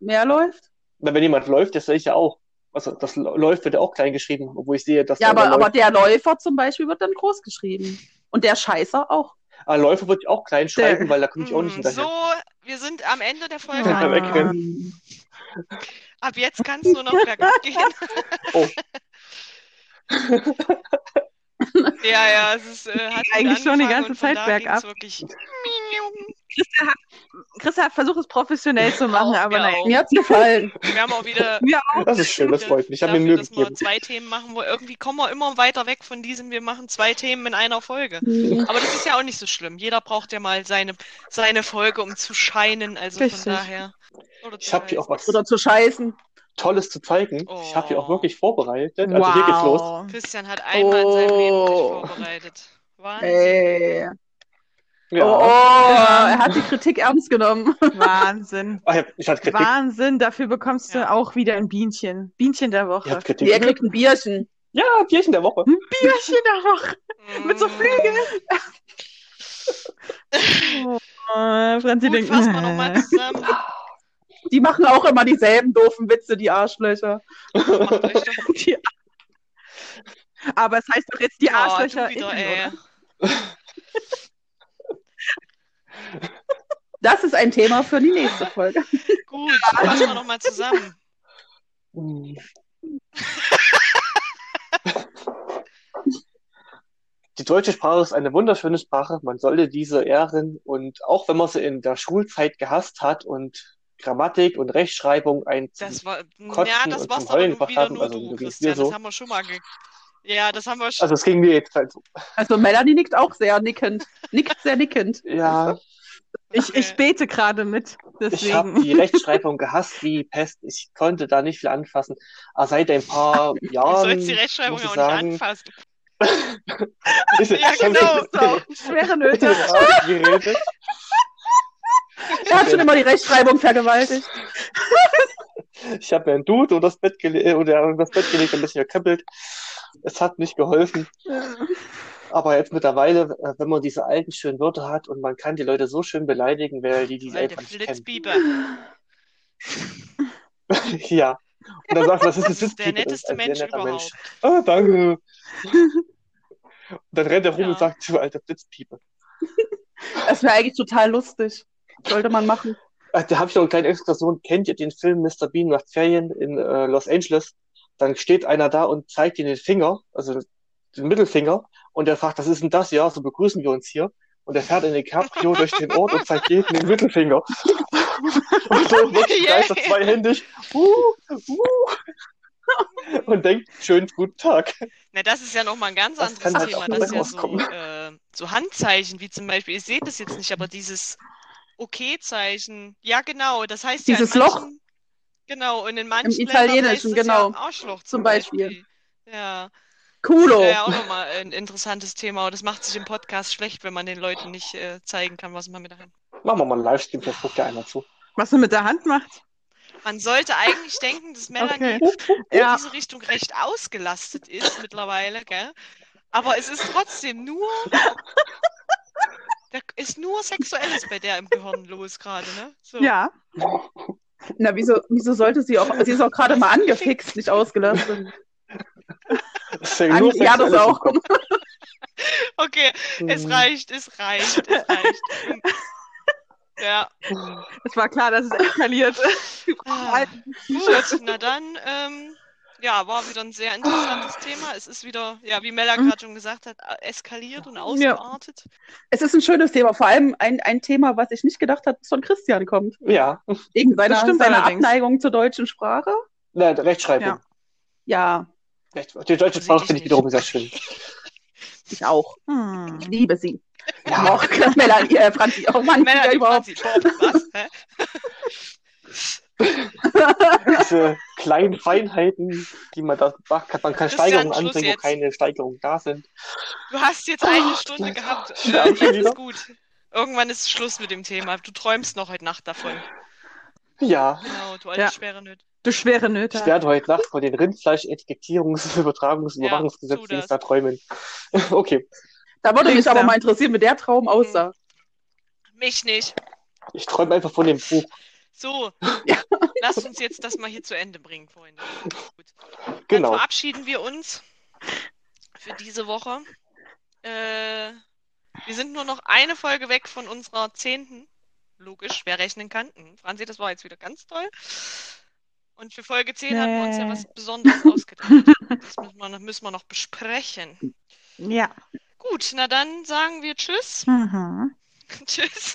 Mehr läuft? Na, wenn jemand läuft, das sehe ich ja auch. Also das läuft wird ja auch klein geschrieben, obwohl ich sehe, dass Ja, der aber, aber läuft. der Läufer zum Beispiel wird dann groß geschrieben. Und der Scheißer auch. Ah, Läufer würde ich auch klein schreiben, weil da komme ich auch nicht Hm, hinterher. So, wir sind am Ende der Folge Ja. Ab jetzt kann es nur noch bergab gehen. Oh. <laughs> Ja, ja, es ist, äh, hat Eigentlich schon die ganze Zeit bergab. wirklich. Christa hat, Christa hat versucht, es professionell zu machen, Auch, aber wir nein. Mir hat's gefallen. Wir haben auch wieder <laughs> Ja, auch. Das ist schön, das freut mich. Ich habe mir Mühe dass wir gegeben. zwei Themen machen, wo irgendwie kommen wir immer weiter weg von diesem, wir machen zwei Themen in einer Folge. Aber das ist ja auch nicht so schlimm. Jeder braucht ja mal seine, seine Folge, um zu scheinen. Also Richtig. von daher. Oder Ich habe hier auch was Oder zu scheißen. Tolles zu zeigen. Ich habe hier auch Oh. wirklich vorbereitet. Also hier geht's los. Wow. Christian hat einmal in seinem Leben sich Oh. vorbereitet. Wahnsinn. Ey. Ja. Oh, oh, er hat die Kritik ernst genommen. <laughs> Wahnsinn. Ah, ich, hatte Kritik. Wahnsinn, dafür bekommst du Ja. auch wieder ein Bienchen. Bienchen der Woche. er kriegt ein Bierchen. Ja, Bierchen der Woche. Bienchen der Woche. <laughs> Mit so. Flügeln. <laughs> Oh, Franzi denkt, fassen wir nochmal äh, zusammen. Die machen auch immer dieselben doofen Witze, die Arschlöcher. <laughs> Die- aber es heißt doch jetzt die Arschlöcher. du wieder, innen? Das ist ein Thema für die nächste Folge. Gut, fassen wir nochmal zusammen. Die deutsche Sprache ist eine wunderschöne Sprache. Man sollte diese ehren. Und auch wenn man sie in der Schulzeit gehasst hat und Grammatik und Rechtschreibung ein Das war, Kotzen ja, das und war's zum aber Heulen nur gebracht haben, also du, Christian. mir so. Das haben wir schon mal ge Ja, das haben wir schon. Also es ging mir jetzt halt so. Also Melanie nickt auch sehr nickend. Nickt sehr nickend. Ja, Ich, ich bete gerade mit. ich habe Deswegen. die Rechtschreibung gehasst wie Pest. Ich konnte da nicht viel anfassen. Aber seit ein paar <laughs> Du Jahren sollst die Rechtschreibung muss ja ich auch nicht sagen, anfassen. <laughs> Ist- Ja, genau. So, <laughs> schwere Nöte. Er hat schon immer die Rechtschreibung vergewaltigt. <laughs> Ich habe mir ein Dude unter das Bett gelegt oder unter das Bett gelegt, ein bisschen gekrempelt. Es hat nicht geholfen. Aber jetzt mittlerweile, äh, wenn man diese alten schönen Wörter hat und man kann die Leute so schön beleidigen, weil die die Weil einfach der nicht kennen. <laughs> Ja. Und dann sagt man, das ist ein der netteste ein Mensch netter überhaupt. Ah, danke. Und <laughs> dann rennt er rum Ja. und sagt, du alter Blitzpiepe. Das wäre eigentlich total lustig. Sollte man machen. Äh, Da habe ich noch eine kleine Exkursion. Kennt ihr den Film Mr. Bean macht Ferien in äh, Los Angeles? Dann steht einer da und zeigt ihm den Finger, also den Mittelfinger, und er fragt, was ist denn das? Ja, so begrüßen wir uns hier. Und er fährt in den Cabrio durch den Ort und zeigt jedem den Mittelfinger. <laughs> und so <laughs> wirklich Yay. gleich zweihändig. Uh, uh, und denkt, schönen guten Tag. Na, das ist ja nochmal ein ganz Das anderes halt Thema. auch Das ist ja so, äh, so Handzeichen, wie zum Beispiel, ihr seht das jetzt nicht, aber dieses Okay-Zeichen. Ja, genau. Das heißt Dieses ja in Loch. manchen, Genau, und in manchen Italienischen, Ländern heißt es genau. ja Arschloch Zum Beispiel. Beispiel. Ja, Kulo. wäre ja auch nochmal ein interessantes Thema. Das macht sich im Podcast schlecht, wenn man den Leuten nicht äh, zeigen kann, was man mit der Hand. Machen wir mal einen Livestream, vielleicht guckt ja einer zu. Was er mit der Hand macht? Man sollte eigentlich denken, dass Melanie Okay. in Ja. diese Richtung recht ausgelastet ist mittlerweile, gell? Aber es ist trotzdem nur. <laughs> Da ist nur Sexuelles bei der im Gehirn los gerade, ne? So. Ja. Na, wieso, wieso sollte sie auch, sie ist auch gerade mal angefixt, nicht ausgelassen. Das ist ja An, nur ja, das auch. Okay, es Hm. reicht, es reicht, es reicht. Ja. Es war klar, dass es eskaliert. Ah, gut, na dann, ähm, ja, war wieder ein sehr interessantes Thema. Es ist wieder, ja, wie Mella Mhm. gerade schon gesagt hat, eskaliert und ausgeartet. Es ist ein schönes Thema, vor allem ein, ein Thema, was ich nicht gedacht habe, dass von Christian kommt. Ja, Wegen seiner, seiner. Abneigung zur deutschen Sprache. Na, Rechtschreibung. Ja. Ja, Recht, die deutsche Sprache ich finde ich wiederum sehr schön. <laughs> ich auch. Hm. Ich liebe sie. Ja. Auch Melanie, äh, Franzi, oh Mann, Mella, ja die überhaupt. Franzi, boah, was? Hä? <laughs> <laughs> Diese kleinen Feinheiten, die man da macht, kann, man kann Steigerungen anbringen, wo keine Steigerungen da sind. Du hast jetzt eine Stunde gehabt. <laughs> Jetzt wieder? ist gut. Irgendwann ist Schluss mit dem Thema. Du träumst noch heute Nacht davon. Ja, Genau, du alte Ja. schwere Nöte. Du schwere Nöte. ich werde heute Nacht von den Rindfleisch-Etikettierungs-, Übertragungs-, Ja, Überwachungsgesetzen das. da träumen. <laughs> Okay, Da würde mich aber mal interessieren, wie der Traum aussah. Mich nicht. ich träume einfach von dem Buch. So, lasst uns jetzt das mal hier zu Ende bringen, Freunde. Gut. Dann Genau. verabschieden wir uns für diese Woche. Äh, wir sind nur noch eine Folge weg von unserer zehnten. Logisch, wer rechnen kann. Hm, Franzi, das war jetzt wieder ganz toll. Und für Folge 10 hatten wir uns ja Nee. was Besonderes ausgedacht. Das müssen wir, noch- müssen wir noch besprechen. Ja. Gut, na dann sagen wir Tschüss. Mhm. <laughs> Tschüss.